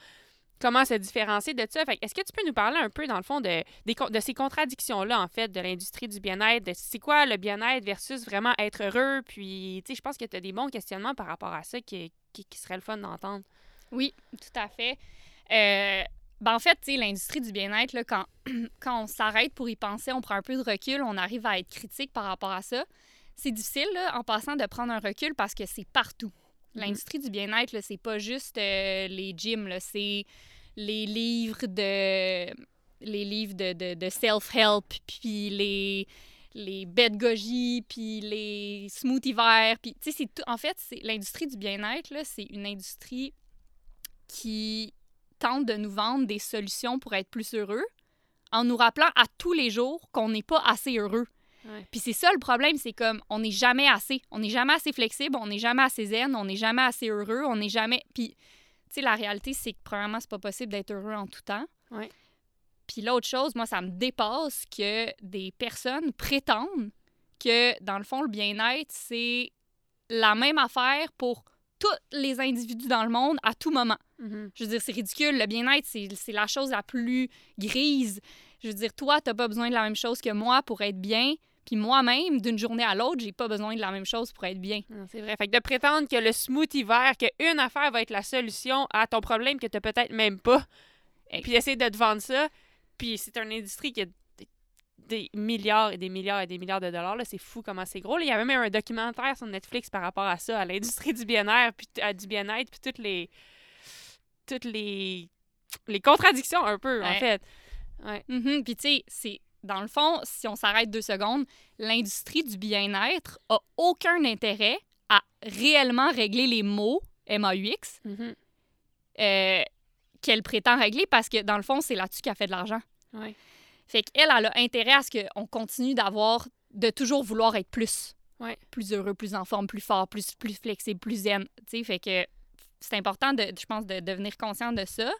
comment se différencier de ça. Fait est-ce que tu peux nous parler un peu, dans le fond, de, con- de ces contradictions-là, en fait, de l'industrie du bien-être, de c'est quoi le bien-être versus vraiment être heureux? Puis, tu sais, je pense que tu as des bons questionnements par rapport à ça qui, qui, qui serait le fun d'entendre. Oui, tout à fait. Euh, ben en fait, l'industrie du bien-être, quand, [CLEARS THROAT] quand on s'arrête pour y penser, on prend un peu de recul, on arrive à être critique par rapport à ça. C'est difficile, là, en passant, de prendre un recul parce que c'est partout. Mhm. L'industrie du bien-être, c'est pas juste euh, les gyms, là, c'est les livres de les livres de, de, de self-help, puis les les de goji, puis les smoothies verts, puis tu sais c'est tout en fait, l'industrie du bien-être là, c'est une industrie qui tente de nous vendre des solutions pour être plus heureux en nous rappelant à tous les jours qu'on n'est pas assez heureux. Ouais. Puis c'est ça le problème, c'est comme on n'est jamais assez. On n'est jamais assez flexible, on n'est jamais assez zen, on n'est jamais assez heureux, on n'est jamais. Puis, tu sais, la réalité, c'est que premièrement, c'est pas possible d'être heureux en tout temps. Ouais. Puis l'autre chose, moi, ça me dépasse que des personnes prétendent que, dans le fond, le bien-être, c'est la même affaire pour tous les individus dans le monde à tout moment. Mhm. Je veux dire, c'est ridicule. Le bien-être, c'est la chose la plus grise. Je veux dire, toi, t'as pas besoin de la même chose que moi pour être bien. Puis moi-même, d'une journée à l'autre, j'ai pas besoin de la même chose pour être bien. C'est vrai. Fait que de prétendre que le smoothie vert, qu'une affaire va être la solution à ton problème que tu peut-être même pas, Hey. puis essayer de te vendre ça, puis c'est une industrie qui a des- milliards et des milliards et des milliards de dollars. C'est fou comment c'est gros. là. Il y avait même un documentaire sur Netflix par rapport à ça, à l'industrie du bien-être, puis à du bien-être, puis toutes les toutes les les contradictions un peu en fait. Ouais. Mhm. Puis tu sais, c'est dans le fond, si on s'arrête deux secondes, l'industrie du bien-être a aucun intérêt à réellement régler les mots MAUX Mhm. euh, qu'elle prétend régler parce que dans le fond, c'est là-dessus qu'elle fait de l'argent. Ouais. Fait qu'elle, elle a intérêt à ce qu'on continue d'avoir, de toujours vouloir être plus. Ouais. Plus heureux, plus en forme, plus fort, plus, plus flexible, plus zen. Tu sais, fait que c'est important, de, je pense, de devenir conscient de ça.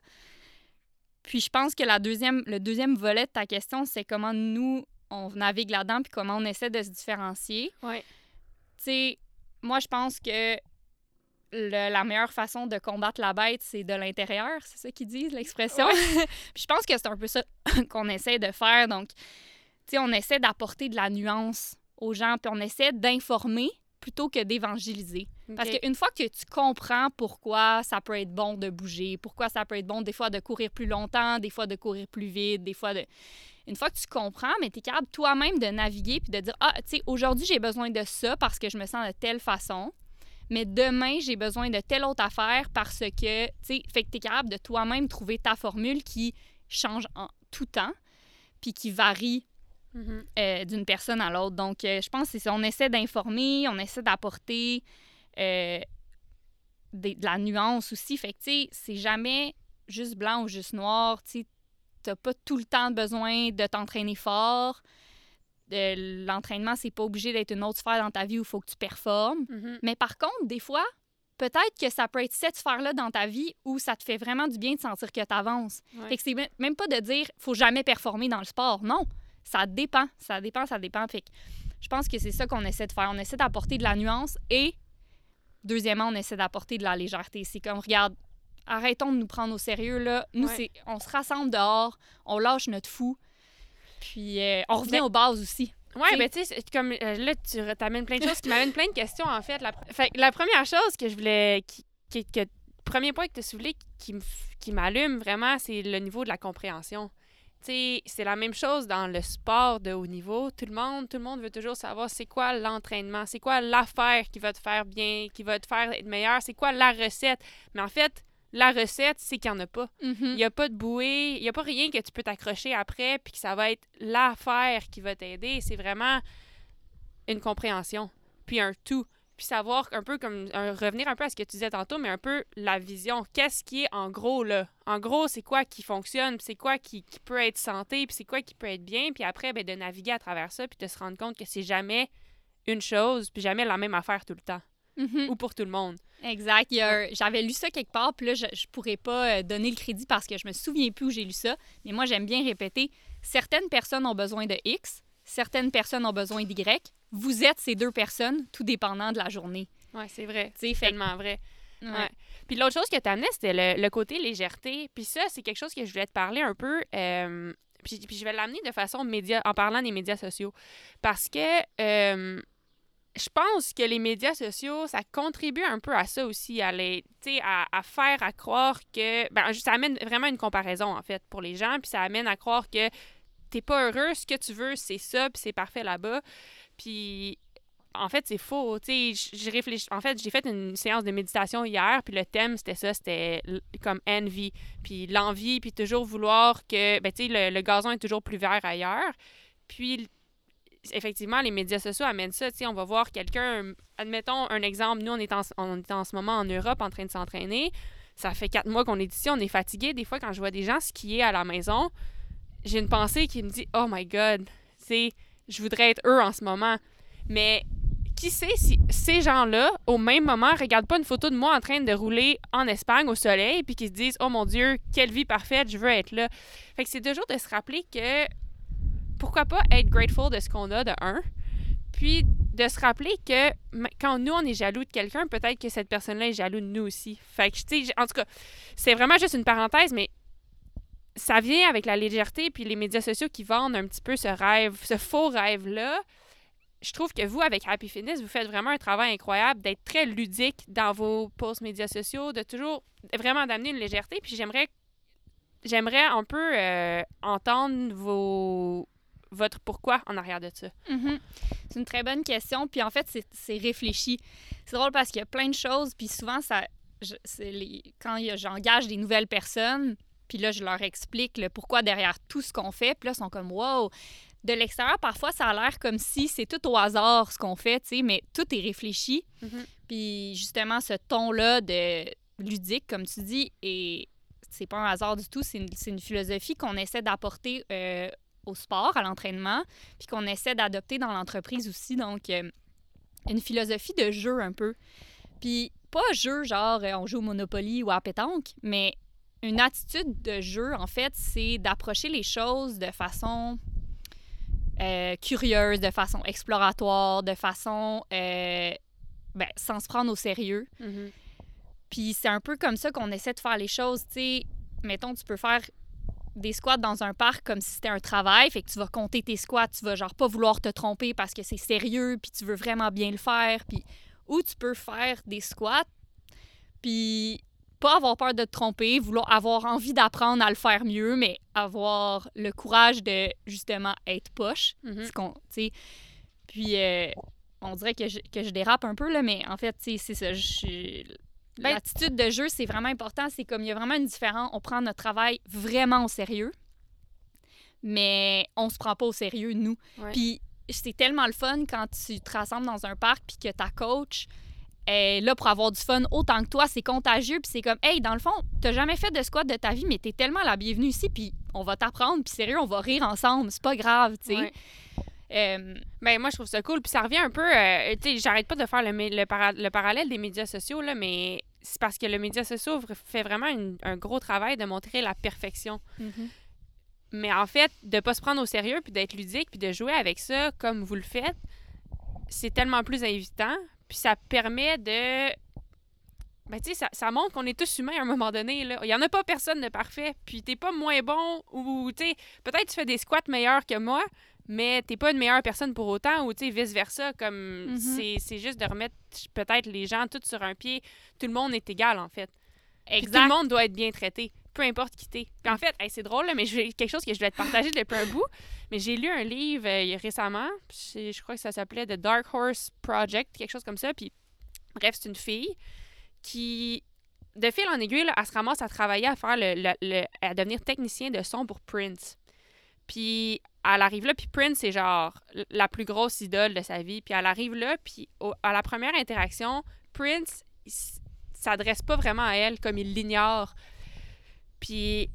Puis je pense que la deuxième, le deuxième volet de ta question, c'est comment nous, on navigue là-dedans, puis comment on essaie de se différencier. Ouais. Tu sais, moi, je pense que le- la meilleure façon de combattre la bête, c'est de l'intérieur. C'est ça qu'ils disent, l'expression? [LAUGHS] puis je pense que c'est un peu ça [LAUGHS] qu'on essaie de faire. Donc, tu sais, on essaie d'apporter de la nuance aux gens, puis on essaie d'informer plutôt que d'évangéliser. Parce Ok. qu'une fois que tu comprends pourquoi ça peut être bon de bouger, pourquoi ça peut être bon des fois de courir plus longtemps, des fois de courir plus vite, des fois de... Une fois que tu comprends, mais tu es capable toi-même de naviguer puis de dire, ah, tu sais, aujourd'hui, j'ai besoin de ça parce que je me sens de telle façon. Mais demain, j'ai besoin de telle autre affaire parce que, tu sais, fait que tu es capable de toi-même trouver ta formule qui change en tout temps puis qui varie Mhm. euh, d'une personne à l'autre. Donc, euh, je pense que c'est. On essaie d'informer, on essaie d'apporter euh, de la nuance aussi. Fait que, tu sais, c'est jamais juste blanc ou juste noir. Tu t'as pas tout le temps besoin de t'entraîner fort. Euh, L'entraînement, c'est pas obligé d'être une autre sphère dans ta vie où il faut que tu performes. Mhm. Mais par contre, des fois, peut-être que ça peut être cette sphère-là dans ta vie où ça te fait vraiment du bien de sentir que tu avances. Ouais. Fait que c'est même- pas de dire faut jamais performer dans le sport. Non, ça dépend, ça dépend, ça dépend. Fait que je pense que c'est ça qu'on essaie de faire. On essaie d'apporter de la nuance et deuxièmement, on essaie d'apporter de la légèreté. C'est comme regarde, arrêtons de nous prendre au sérieux là. Nous Ouais. on se rassemble dehors, on lâche notre fou. Puis euh, on revient aux bases aussi. Ouais, T'sais- ben tu sais, comme euh, là, tu t'amènes plein de choses qui m'amènent plein de questions, en fait. La, fait que la première chose que je voulais. Qui, qui, que- premier point que tu as soulevé qui, qui m'allume vraiment, c'est le niveau de la compréhension. Tu sais, c'est la même chose dans le sport de haut niveau. Tout le monde, tout le monde veut toujours savoir c'est quoi l'entraînement, c'est quoi l'affaire qui va te faire bien, qui va te faire être meilleur, c'est quoi la recette. Mais en fait, la recette, c'est qu'il n'y en a pas. Mhm. Il n'y a pas de bouée, il n'y a pas rien que tu peux t'accrocher après, puis que ça va être l'affaire qui va t'aider. C'est vraiment une compréhension, puis un tout. Puis savoir un peu comme, un- revenir un peu à ce que tu disais tantôt, mais un peu la vision. Qu'est-ce qui est en gros là? En gros, c'est quoi qui fonctionne, puis c'est quoi qui, qui peut être santé, puis c'est quoi qui peut être bien, puis après, ben, de naviguer à travers ça, puis de se rendre compte que c'est jamais une chose, puis jamais la même affaire tout le temps, Mhm. ou pour tout le monde. Exact. J'avais lu ça quelque part, puis là, je, je pourrais pas euh, donner le crédit parce que je me souviens plus où j'ai lu ça. Mais moi, j'aime bien répéter certaines personnes ont besoin de X, certaines personnes ont besoin d'Y. Vous êtes ces deux personnes, tout dépendant de la journée. Ouais, c'est vrai. Fait Tellement vrai. Ouais. ouais. Puis l'autre chose que tu amenais, c'était le, le côté légèreté. Puis ça, c'est quelque chose que je voulais te parler un peu. euh, puis, puis je vais l'amener de façon média, en parlant des médias sociaux. Parce que euh, je pense que les médias sociaux, ça contribue un peu à ça aussi, à, les, à, à faire à croire que... Ben, ça amène vraiment une comparaison, en fait, pour les gens. Puis ça amène à croire que t'es pas heureux, ce que tu veux, c'est ça, puis c'est parfait là-bas. Puis en fait, c'est faux. Tu sais, j- j'ai réfléchi. En fait, j'ai fait une séance de méditation hier, puis le thème, c'était ça, c'était comme envy, puis l'envie, puis toujours vouloir que, ben, tu sais, le, le gazon est toujours plus vert ailleurs. Puis, effectivement, les médias sociaux amènent ça. On va voir quelqu'un, admettons un exemple, nous, on est, en, ce moment en Europe en train de s'entraîner. Ça fait quatre mois qu'on est ici, on est fatigué. Des fois, quand je vois des gens skier à la maison, j'ai une pensée qui me dit Oh my God, je voudrais être eux en ce moment. Mais qui sait si ces gens-là, au même moment, regardent pas une photo de moi en train de rouler en Espagne au soleil, puis qui se disent Oh mon Dieu, quelle vie parfaite, je veux être là. Fait que c'est toujours de se rappeler que pourquoi pas être grateful de ce qu'on a de un, puis de se rappeler que quand nous on est jaloux de quelqu'un, peut-être que cette personne-là est jaloux de nous aussi. En tout cas, c'est vraiment juste une parenthèse, mais ça vient avec la légèreté puis les médias sociaux qui vendent un petit peu ce rêve, ce faux rêve-là. Je trouve que vous, avec Happy Fitness, vous faites vraiment un travail incroyable d'être très ludique dans vos posts médias sociaux, de toujours vraiment d'amener une légèreté. Puis j'aimerais j'aimerais un peu euh, entendre vos votre pourquoi en arrière de ça? Mhm. C'est une très bonne question. Puis en fait, c'est- réfléchi. C'est drôle parce qu'il y a plein de choses. Puis souvent, ça, je- c'est les- quand j'engage des nouvelles personnes, puis là, je leur explique le pourquoi derrière tout ce qu'on fait. Puis là, ils sont comme, wow. De l'extérieur, parfois, ça a l'air comme si c'est tout au hasard ce qu'on fait, tu sais, mais tout est réfléchi. Mhm. Puis justement, ce ton-là de ludique, comme tu dis, et c'est pas un hasard du tout, c'est une, une philosophie qu'on essaie d'apporter euh, au sport, à l'entraînement, puis qu'on essaie d'adopter dans l'entreprise aussi. Donc, euh, une philosophie de jeu un peu. Puis pas jeu genre euh, on joue au Monopoly ou à pétanque, mais une attitude de jeu, en fait, c'est d'approcher les choses de façon euh, curieuse, de façon exploratoire, de façon euh, ben, sans se prendre au sérieux. Mhm. Puis c'est un peu comme ça qu'on essaie de faire les choses. Tu sais, mettons, tu peux faire des squats dans un parc comme si c'était un travail. Fait que tu vas compter tes squats, tu vas genre pas vouloir te tromper parce que c'est sérieux, puis tu veux vraiment bien le faire. Puis ou tu peux faire des squats, puis pas avoir peur de te tromper, vouloir avoir envie d'apprendre à le faire mieux, mais avoir le courage de justement être poche. Mhm. Sais. Puis euh, on dirait que je, que je dérape un peu, là, mais en fait, c'est ça. je- L'attitude de jeu, c'est vraiment important. C'est comme il y a vraiment une différence. On prend notre travail vraiment au sérieux, mais on se prend pas au sérieux, nous. Ouais. Puis c'est tellement le fun quand tu te rassembles dans un parc puis que ta coach est là pour avoir du fun autant que toi. C'est contagieux puis c'est comme, hey, dans le fond, t'as jamais fait de squat de ta vie, mais t'es tellement la bienvenue ici puis on va t'apprendre puis sérieux, on va rire ensemble. C'est pas grave, tu sais. Ouais. Euh, Ben, moi, je trouve ça cool. Puis ça revient un peu. euh, tu sais, j'arrête pas de faire le, le, para- le parallèle des médias sociaux, là, mais c'est parce que le média social fait vraiment une- un gros travail de montrer la perfection. Mais en fait, de pas se prendre au sérieux, puis d'être ludique, puis de jouer avec ça comme vous le faites, c'est tellement plus invitant. Puis ça permet de. Ben, tu sais, ça, ça montre qu'on est tous humains à un moment donné. Là. Il y en a pas personne de parfait. Puis t'es pas moins bon ou, tu sais, peut-être tu fais des squats meilleurs que moi, mais t'es pas une meilleure personne pour autant ou, tu sais, vice-versa. Comme Mhm. c'est c'est juste de remettre peut-être les gens tous sur un pied. Tout le monde est égal, en fait. Puis tout le monde doit être bien traité, peu importe qui t'es. Puis en fait, hey, c'est drôle, là, mais je vais- quelque chose que je voulais te partager depuis un bout. [LAUGHS] Mais j'ai lu un livre euh, récemment, je crois que ça s'appelait The Dark Horse Project, quelque chose comme ça. Puis bref, c'est une fille qui, de fil en aiguille, là, elle se ramasse à travailler, à faire le, le- le- à devenir technicien de son pour Prince. Puis elle arrive là, puis Prince, c'est genre la plus grosse idole de sa vie. Puis elle arrive là, puis à la première interaction, Prince, s'adresse pas vraiment à elle comme il l'ignore. Puis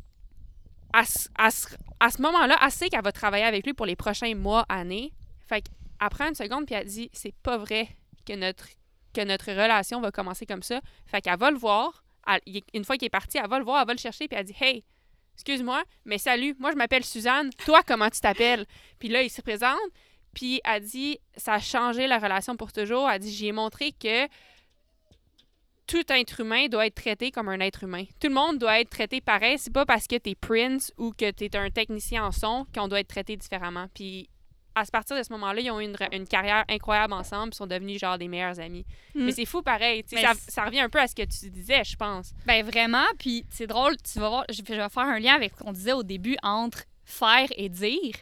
à, ce- moment-là, elle sait qu'elle va travailler avec lui pour les prochains mois, années. Fait qu'elle prend une seconde puis elle dit c'est pas vrai que notre relation va commencer comme ça. Fait qu'elle va le voir. Une fois qu'il est parti, elle va le voir, elle va le chercher puis elle dit hey excuse-moi, mais salut, moi je m'appelle Suzanne. Toi comment tu t'appelles? Puis là il se présente. Puis elle dit ça a changé la relation pour toujours. Elle dit j'ai montré que tout être humain doit être traité comme un être humain. Tout le monde doit être traité pareil. C'est pas parce que t'es Prince ou que t'es un technicien en son qu'on doit être traité différemment. Puis à partir de ce moment-là, ils ont eu une, une carrière incroyable ensemble, ils sont devenus genre des meilleurs amis. Mm. Mais c'est fou pareil. Mais Ça, ça revient un peu à ce que tu disais, je pense. Ben vraiment, puis c'est drôle, tu vas voir, je vais je vais faire un lien avec ce qu'on disait au début entre faire et dire.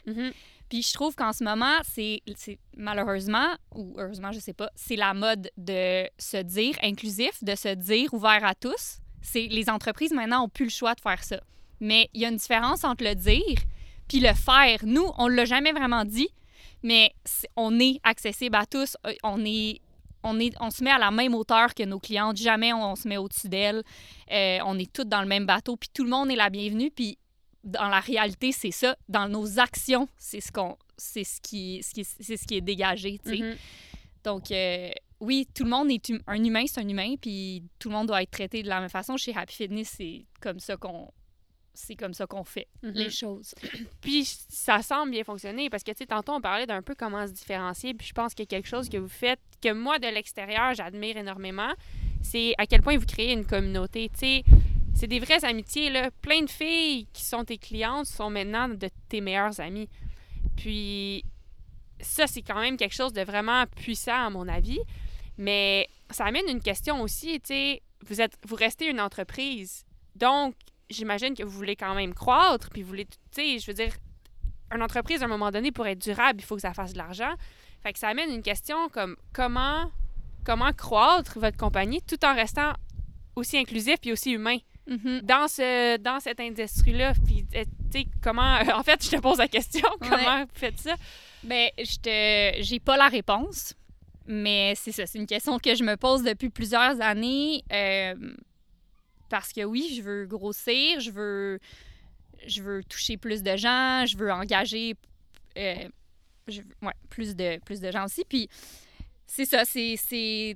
Puis je trouve qu'en ce moment, c'est c'est malheureusement, ou heureusement, je sais pas, c'est la mode de se dire inclusif, de se dire ouvert à tous. C'est Les entreprises maintenant ont plus le choix de faire ça. Mais il y a une différence entre le dire puis le faire. Nous, on l'a jamais vraiment dit, mais on est accessible à tous. Euh, On est on, est, on se met à la même hauteur que nos clientes. Jamais on, on se met au-dessus d'elles. Euh, on est toutes dans le même bateau. Puis tout le monde est la bienvenue. Puis dans la réalité, c'est ça. Dans nos actions, c'est ce qu'on, c'est ce qui, ce qui- c'est ce qui est dégagé. Mhm. Donc euh, oui, tout le monde est hum- un humain, c'est un humain. Puis tout le monde doit être traité de la même façon. Chez Happy Fitness, c'est comme ça qu'on, c'est comme ça qu'on fait Mhm. les choses. [CLEARS THROAT] Puis ça semble bien fonctionner parce que, tu sais, tantôt, on parlait d'un peu comment se différencier. Puis je pense qu'il y a quelque chose que vous faites que moi, de l'extérieur, j'admire énormément. C'est à quel point vous créez une communauté. Tu sais, c'est des vraies amitiés, là. Plein de filles qui sont tes clientes sont maintenant de tes meilleures amies. Puis ça, c'est quand même quelque chose de vraiment puissant, à mon avis. Mais ça amène une question aussi, tu sais, vous, êtes, vous restez une entreprise. Donc, j'imagine que vous voulez quand même croître, puis vous voulez, tu sais, je veux dire, une entreprise, à un moment donné, pour être durable, il faut que ça fasse de l'argent. Fait que ça amène une question comme comment, comment croître votre compagnie tout en restant aussi inclusif puis aussi humain? Mhm. dans, ce, dans cette industrie-là. Puis, euh, tu sais, comment... [LAUGHS] en fait, je te pose la question, comment vous faites ça? Ben, je te, j'ai pas la réponse, mais c'est ça, c'est une question que je me pose depuis plusieurs années. euh, parce que oui, je veux grossir, je veux, je veux toucher plus de gens, je veux engager euh, je veux- ouais, plus, de, plus de gens aussi. Puis C'est ça, c'est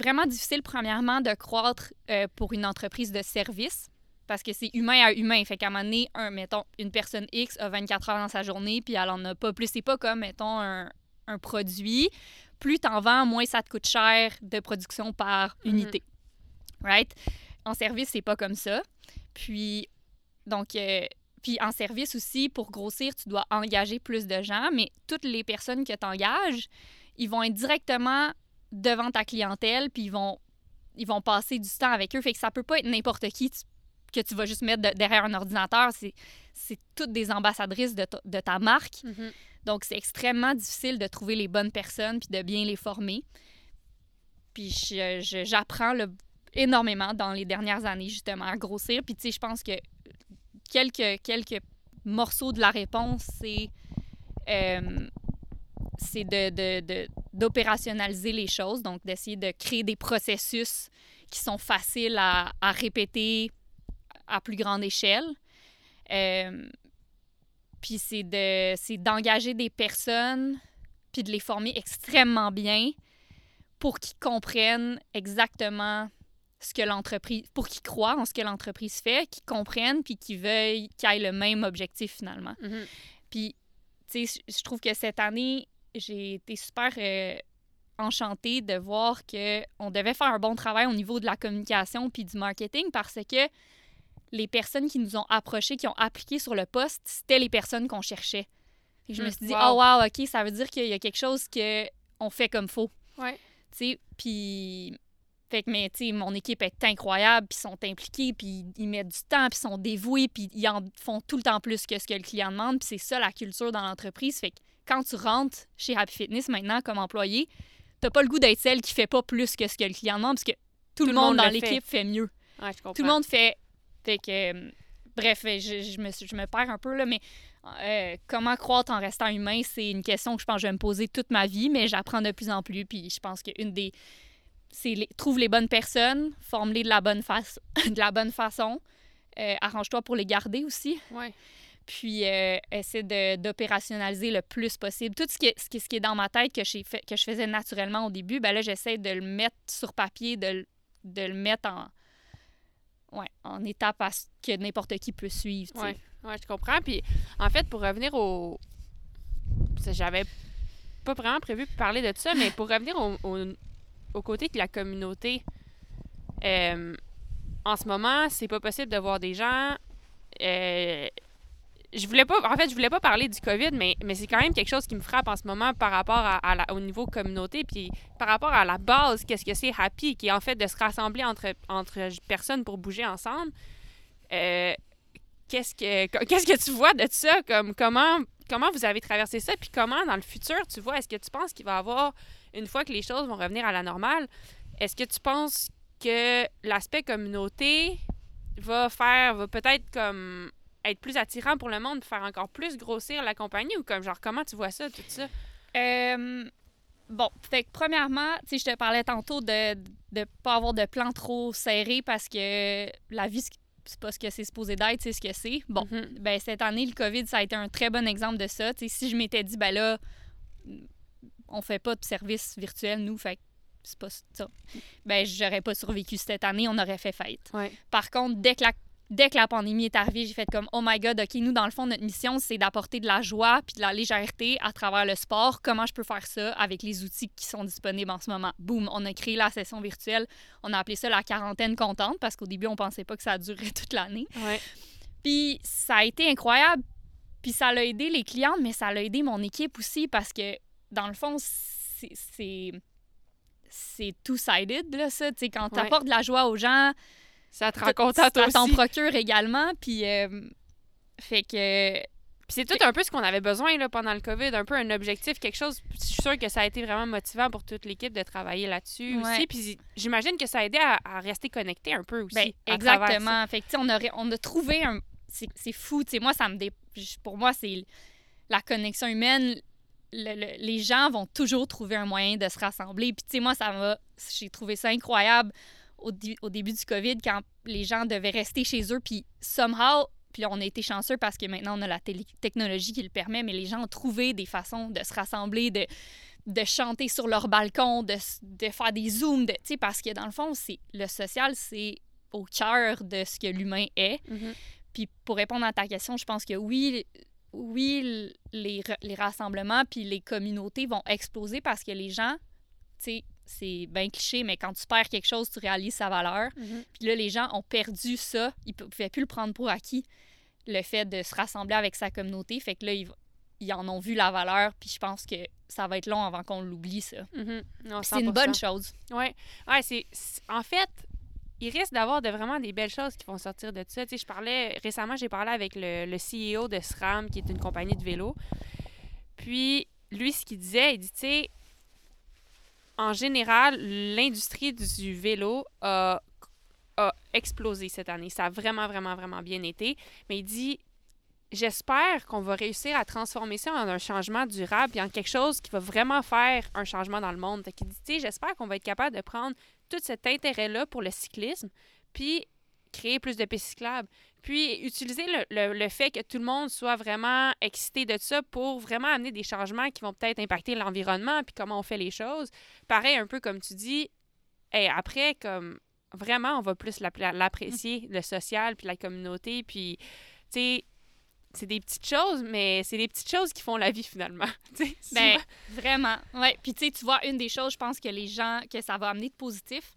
vraiment difficile premièrement de croître euh, pour une entreprise de service parce que c'est humain à humain. Fait qu'à un moment donné, un, mettons, une personne X a 24 heures dans sa journée, puis elle en a pas plus. C'est pas comme, mettons, un, un produit. Plus t'en vends, moins ça te coûte cher de production par unité. Right? En service, c'est pas comme ça. Puis, donc, euh, puis en service aussi, pour grossir, tu dois engager plus de gens, mais toutes les personnes que tu engages, ils vont être directement devant ta clientèle, puis ils vont, ils vont passer du temps avec eux. Fait que ça peut pas être n'importe qui tu- que tu vas juste mettre de- derrière un ordinateur. C'est, toutes des ambassadrices de, ta- de ta marque. Donc, c'est extrêmement difficile de trouver les bonnes personnes puis de bien les former. Puis j'apprends là, énormément dans les dernières années, justement, à grossir. Puis, tu sais, je pense que quelques, quelques morceaux de la réponse, c'est euh, c'est de, de- de- d'opérationnaliser les choses, donc d'essayer de créer des processus qui sont faciles à, à répéter à plus grande échelle. Euh, puis de c'est d'engager des personnes puis de les former extrêmement bien pour qu'ils comprennent exactement ce que l'entreprise pour qu'ils croient en ce que l'entreprise fait, qu'ils comprennent puis qu'ils veuillent qu'ils aient le même objectif finalement. Mhm. Puis tu sais je- trouve que cette année j'ai été super euh, enchantée de voir que on devait faire un bon travail au niveau de la communication puis du marketing parce que les personnes qui nous ont approchés, qui ont appliqué sur le poste, c'était les personnes qu'on cherchait. Et je me Hmm, suis dit, wow. oh wow, OK, ça veut dire qu'il y a quelque chose que on fait comme faux. Ouais. Tu sais, puis... Fait que, mais, tu sais, mon équipe est incroyable, puis ils sont impliqués, puis ils mettent du temps, puis ils sont dévoués, puis ils en font tout le temps plus que ce que le client demande, puis c'est ça la culture dans l'entreprise. Fait que quand tu rentres chez Happy Fitness maintenant comme employé, t'as pas le goût d'être celle qui fait pas plus que ce que le client demande, parce que tout, le monde, dans fait. l'équipe fait mieux. Ouais, je comprends. Tout le monde fait. Fait que. euh, bref, je, je me, je me perds un peu, là, mais euh, comment croître en restant humain, c'est une question que je pense que je vais me poser toute ma vie, mais j'apprends de plus en plus. Puis je pense qu'une des. C'est les- trouve les bonnes personnes, forme-les de la bonne, face, [LAUGHS] de la bonne façon. Euh, Arrange-toi pour les garder aussi. Ouais. Puis euh, essaie de- d'opérationnaliser le plus possible. Tout ce qui est, ce qui, ce qui est dans ma tête que, j'ai fait, que je faisais naturellement au début, ben là, j'essaie de le mettre sur papier, de, le- de le mettre en, ouais, en étape à ce que n'importe qui peut suivre. sais. Ouais. Je comprends. Puis, en fait, pour revenir au. J'avais pas vraiment prévu de parler de ça, mais pour revenir au, au, au côté de la communauté, euh, en ce moment, c'est pas possible de voir des gens. euh, je voulais pas. En fait, je voulais pas parler du COVID, mais, mais c'est quand même quelque chose qui me frappe en ce moment par rapport à, à la- au niveau communauté, puis par rapport à la base, qu'est-ce que c'est Happy, qui est en fait de se rassembler entre, entre personnes pour bouger ensemble. Euh, qu'est-ce que qu'est-ce que tu vois de ça? Comme comment comment vous avez traversé ça? Puis comment dans le futur tu vois? Est-ce que tu penses qu'il va y avoir une fois que les choses vont revenir à la normale est-ce que tu penses que l'aspect communauté va faire va peut-être comme être plus attirant pour le monde faire encore plus grossir la compagnie ou comme genre comment tu vois ça tout ça? Euh, bon, fait que premièrement, tu je te parlais tantôt de ne pas avoir de plan trop serré parce que la vie, c'est pas ce que c'est supposé d'être, c'est ce que c'est. Bon, Mhm. ben cette année, le COVID, ça a été un très bon exemple de ça. Si je m'étais dit, ben là, on fait pas de service virtuel, nous, fait c'est pas ça. Ben, j'aurais pas survécu cette année, on aurait fait fête. ouais Par contre, dès que la, dès que la pandémie est arrivée, j'ai fait comme Oh my God, OK, nous, dans le fond, notre mission, c'est d'apporter de la joie puis de la légèreté à travers le sport. Comment je peux faire ça avec les outils qui sont disponibles en ce moment? Boum, on a créé la session virtuelle. On a appelé ça la quarantaine contente parce qu'au début, on pensait pas que ça durerait toute l'année. ouais Puis ça a été incroyable. Puis ça l'a aidé les clientes, mais ça l'a aidé mon équipe aussi parce que, dans le fond, c'est- c'est. Two-sided, là, ça. Tu sais, quand tu Ouais. apportes de la joie aux gens, ça te rend content toi ça t'en aussi procure également. Puis, euh, fait que. Puis c'est tout un peu ce qu'on avait besoin là, pendant le COVID, un peu un objectif, quelque chose. Je suis sûre que ça a été vraiment motivant pour toute l'équipe de travailler là-dessus Ouais. aussi. Puis j'imagine que ça a aidé à, à rester connecté un peu aussi. Ben, exactement. Fait que, tu on, aurait- on a trouvé un. C'est c'est fou. Tu sais, moi, ça me. dé- Pour moi, c'est la connexion humaine. Le- le- les gens vont toujours trouver un moyen de se rassembler. Puis, tu sais, moi, ça m'a. J'ai trouvé ça incroyable au, au début du COVID quand les gens devaient rester chez eux. Puis, somehow. Puis, on a été chanceux parce que maintenant, on a la technologie qui le permet, mais les gens ont trouvé des façons de se rassembler, de, de chanter sur leur balcon, de, de faire des zooms, de, parce que dans le fond, c'est le social, c'est au cœur de ce que l'humain est. Mhm. Puis pour répondre à ta question, je pense que oui, oui, les, les rassemblements puis les communautés vont exploser parce que les gens, tu sais, c'est bien cliché, mais quand tu perds quelque chose, tu réalises sa valeur. Mhm. Puis là, les gens ont perdu ça. Ils ne pouvaient plus le prendre pour acquis, le fait de se rassembler avec sa communauté. Fait que là, ils, ils en ont vu la valeur. Puis je pense que ça va être long avant qu'on l'oublie, ça. Mhm. Puis c'est une bonne 100%. chose. Ouais, ouais c'est- En fait, il risque d'avoir de vraiment des belles choses qui vont sortir de ça. Tu sais, je parlais... Récemment, j'ai parlé avec le, CEO de SRAM, qui est une compagnie de vélo. Puis, lui, ce qu'il disait, il dit, tu sais, en général, l'industrie du vélo a, explosé cette année. Ça a vraiment, vraiment, vraiment bien été. Mais il dit, j'espère qu'on va réussir à transformer ça en un changement durable et en quelque chose qui va vraiment faire un changement dans le monde. Fait qu'il dit, j'espère qu'on va être capable de prendre tout cet intérêt-là pour le cyclisme, puis créer plus de pistes cyclables, puis utiliser le, fait que tout le monde soit vraiment excité de ça pour vraiment amener des changements qui vont peut-être impacter l'environnement, puis comment on fait les choses. Pareil, un peu comme tu dis, et après, comme vraiment, on va plus l'app- l'apprécier, le social, puis la communauté, puis, tu sais, c'est des petites choses, mais c'est des petites choses qui font la vie finalement. [LAUGHS] Ben, vraiment. Ouais. Puis, tu sais, tu vois, une des choses, je pense que les gens, que ça va amener de positif,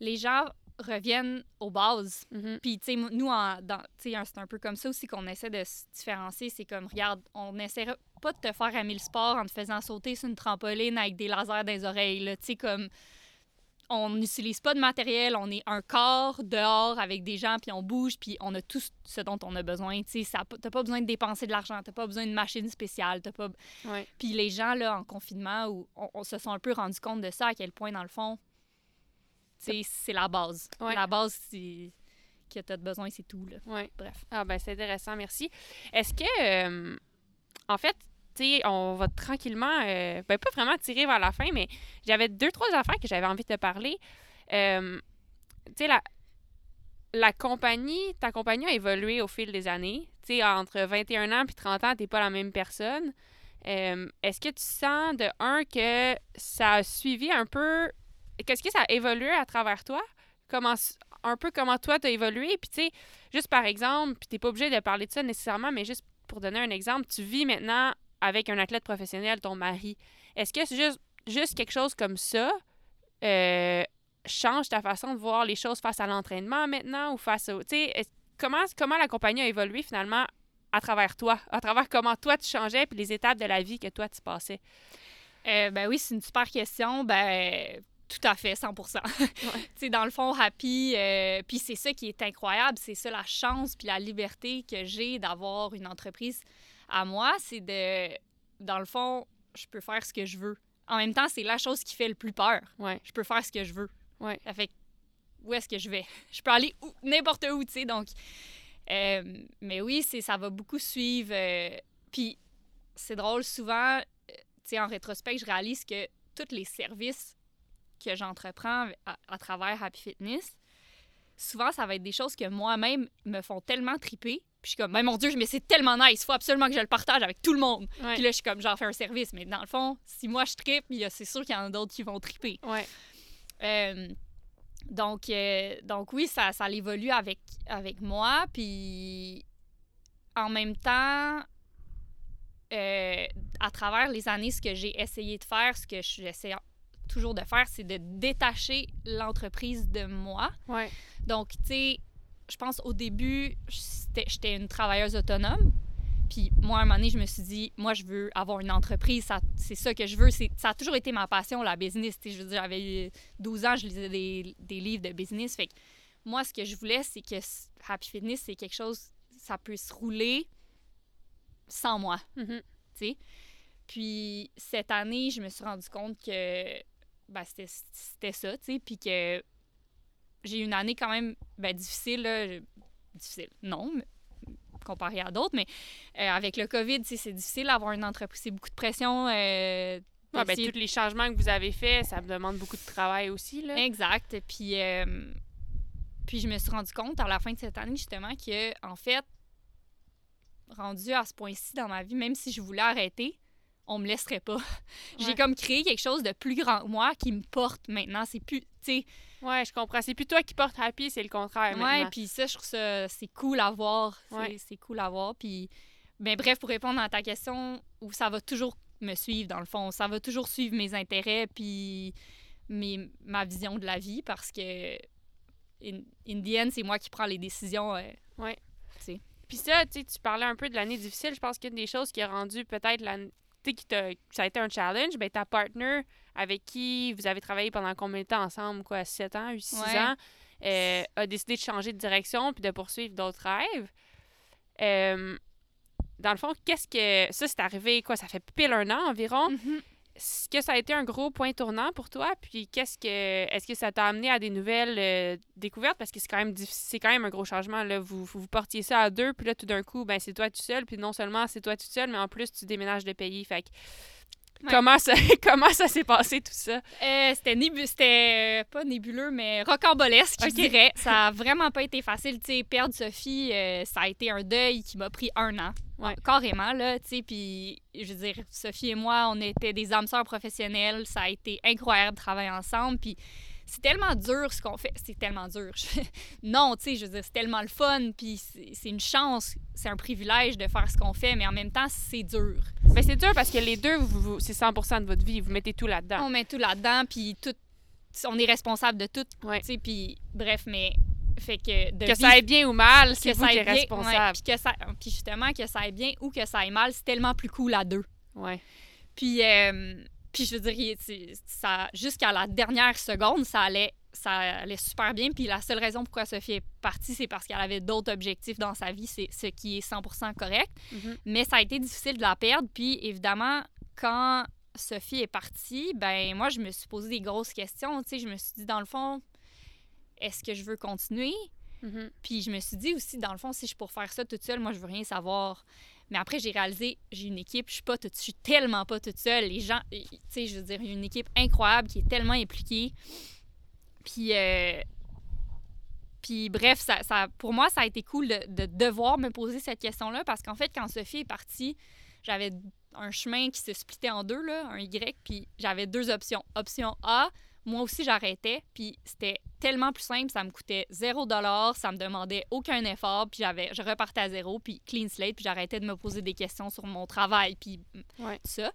les gens reviennent aux bases. Mhm. Puis, tu sais, nous, un- c'est un peu comme ça aussi qu'on essaie de se différencier. C'est comme, regarde, on n'essaie pas de te faire aimer le sport en te faisant sauter sur une trampoline avec des lasers dans les oreilles. Tu sais, comme, on n'utilise pas de matériel, on est un corps dehors avec des gens, puis on bouge, puis on a tout ce dont on a besoin. Tu t'as pas besoin de dépenser de l'argent, t'as pas besoin de machines spéciales, t'as pas... Ouais. Puis les gens, là, en confinement, où on, on se sont un peu rendu compte de ça, à quel point, dans le fond, tu c'est la base. Ouais. La base, c'est que tu as besoin, c'est tout, là. Ouais. Bref. Ah ben c'est intéressant, merci. Est-ce que euh, en fait, on va tranquillement euh, ben pas vraiment tirer vers la fin, mais j'avais deux trois affaires que j'avais envie de te parler. Euh, tu sais la compagnie, ta compagnie a évolué au fil des années. Tu sais, entre 21 ans puis 30 ans, t'es pas la même personne. Euh, Est-ce que tu sens, de un, que ça a suivi un peu... Qu'est-ce que ça a évolué à travers toi? Comment, un peu comment toi, t'as évolué? Puis, tu sais, juste par exemple, puis t'es pas obligé de parler de ça nécessairement, mais juste pour donner un exemple, tu vis maintenant avec un athlète professionnel, ton mari. Est-ce que c'est juste, juste quelque chose comme ça euh, change ta façon de voir les choses face à l'entraînement maintenant ou face au... Tu sais, est- comment, comment la compagnie a évolué finalement à travers toi, à travers comment toi tu changeais puis les étapes de la vie que toi tu passais? Euh, ben oui, c'est une super question. Ben, tout à fait, 100 [LAUGHS] Tu sais, dans le fond, Happy, euh, puis c'est ça qui est incroyable, c'est ça la chance puis la liberté que j'ai d'avoir une entreprise à moi, c'est de, dans le fond, je peux faire ce que je veux. En même temps, c'est la chose qui fait le plus peur. Ouais. Je peux faire ce que je veux. Ouais. Ça fait où est-ce que je vais? [LAUGHS] Je peux aller n'importe où, tu sais, donc... euh, mais oui, c'est ça va beaucoup suivre. euh, puis c'est drôle, souvent, euh, tu sais, en rétrospect, je réalise que tous les services que j'entreprends à, à travers Happy Fitness, souvent, ça va être des choses que moi-même me font tellement triper. Puis je suis comme, mais mon Dieu, mais c'est tellement nice, il faut absolument que je le partage avec tout le monde. Ouais. Puis là, je suis comme, j'en fais un service. Mais dans le fond, si moi je tripe, c'est sûr qu'il y en a d'autres qui vont triper. Ouais. Euh, donc, euh, donc oui, ça, ça évolue avec, avec moi. Puis en même temps, euh, à travers les années, ce que j'ai essayé de faire, ce que j'essaie toujours de faire, c'est de détacher l'entreprise de moi. Ouais. Donc, tu sais, je pense au début, j'étais une travailleuse autonome. Puis moi, à un moment donné, je me suis dit, moi, je veux avoir une entreprise. ça- C'est ça que je veux. Ça a toujours été ma passion, la business. Tu sais, je veux dire, j'avais 12 ans, je lisais des, des livres de business. Fait que moi, ce que je voulais, c'est que Happy Fitness, c'est quelque chose, ça peut se rouler sans moi. Tu sais? Puis cette année, je me suis rendu compte que ben, c'était c'était ça, tu sais, puis que j'ai eu une année quand même ben, difficile, là. difficile, non, mais- comparé à d'autres, mais euh, avec le COVID, c'est difficile d'avoir une entreprise, c'est beaucoup de pression. euh, ben, tous les changements que vous avez faits, ça me demande beaucoup de travail aussi. Là. Exact. Puis, euh, puis je me suis rendu compte à la fin de cette année, justement, que, en fait, rendu à ce point-ci dans ma vie, même si je voulais arrêter, on me laisserait pas. [LAUGHS] J'ai Ouais. comme créé quelque chose de plus grand que moi qui me porte maintenant. C'est plus, tu sais, Ouais, je comprends. C'est plus toi qui portes Happy, c'est le contraire ouais, puis ça, je trouve ça, c'est cool à voir. C'est Ouais. c'est cool à voir. Puis, ben bref, pour répondre à ta question, où ça va toujours me suivre, dans le fond. Ça va toujours suivre mes intérêts, puis mes, ma vision de la vie, parce que, in, in the end, c'est moi qui prends les décisions. euh, Puis ça, tu parlais un peu de l'année difficile. Je pense qu'une des choses qui a rendu peut-être l'année. Qui t'a- ça a été un challenge, ben ta partner avec qui vous avez travaillé pendant combien de temps ensemble, quoi, 7 ans, 8, 6 Ouais. ans, euh, a décidé de changer de direction puis de poursuivre d'autres rêves. Euh, dans le fond, qu'est-ce que. Ça, c'est arrivé, quoi, ça fait pile un an environ. Est-ce que ça a été un gros point tournant pour toi? Puis qu'est-ce que est-ce que ça t'a amené à des nouvelles euh, découvertes? Parce que c'est quand même c'est quand un gros changement. Là. Vous, vous, portiez ça à deux, puis là, tout d'un coup, ben c'est toi tout seul. Puis non seulement c'est toi tout seul, mais en plus, tu déménages de pays. Ouais. comment ça, [LAUGHS] comment ça s'est passé tout ça? Euh, c'était nébu- c'était euh, pas nébuleux, mais rocambolesque, Ok. je dirais. [LAUGHS] Ça a vraiment pas été facile. Tu sais, perdre Sophie, euh, ça a été un deuil qui m'a pris un an. Ouais. Carrément, là. Puis, je veux dire, Sophie et moi, on était des âmes sœurs professionnelles. Ça a été incroyable de travailler ensemble. Puis, c'est tellement dur ce qu'on fait. C'est tellement dur. [LAUGHS] non, tu sais, je veux dire, c'est tellement le fun. Puis, c'est une chance, c'est un privilège de faire ce qu'on fait, mais en même temps, c'est dur. Ben c'est dur parce que les deux, c'est 100% de votre vie. Vous mettez tout là-dedans. On met tout là-dedans, puis tout, on est responsable de tout. Ouais. Tu sais, puis bref, mais fait que de Que vivre- ça aille bien ou mal, c'est que vous ça qui bien, responsable. puis justement que ça aille bien ou que ça aille mal, c'est tellement plus cool à deux. Ouais. Puis, euh, puis je veux dire, ça, jusqu'à la dernière seconde, ça allait, ça allait super bien. Puis la seule raison pourquoi Sophie est partie, c'est parce qu'elle avait d'autres objectifs dans sa vie, c'est ce qui est 100% correct. Mhm. Mais ça a été difficile de la perdre. Puis évidemment, quand Sophie est partie, ben moi, je me suis posé des grosses questions. Tu sais, je me suis dit, dans le fond, est-ce que je veux continuer? Mhm. Puis je me suis dit aussi, dans le fond, si je pour faire ça toute seule, moi, je veux rien savoir. Mais après, j'ai réalisé, j'ai une équipe, je suis pas je suis tellement pas toute seule. Les gens, tu sais, je veux dire, une équipe incroyable qui est tellement impliquée. Puis, euh, puis bref, ça, ça- pour moi, ça a été cool de, de devoir me poser cette question-là parce qu'en fait, quand Sophie est partie, j'avais un chemin qui se splittait en deux, là, un Y, puis j'avais deux options. Option A, moi aussi, j'arrêtais, puis c'était tellement plus simple, ça me coûtait zéro dollar, ça me demandait aucun effort, puis j'avais, je repartais à zéro, puis clean slate, puis j'arrêtais de me poser des questions sur mon travail, puis Ouais. tout ça.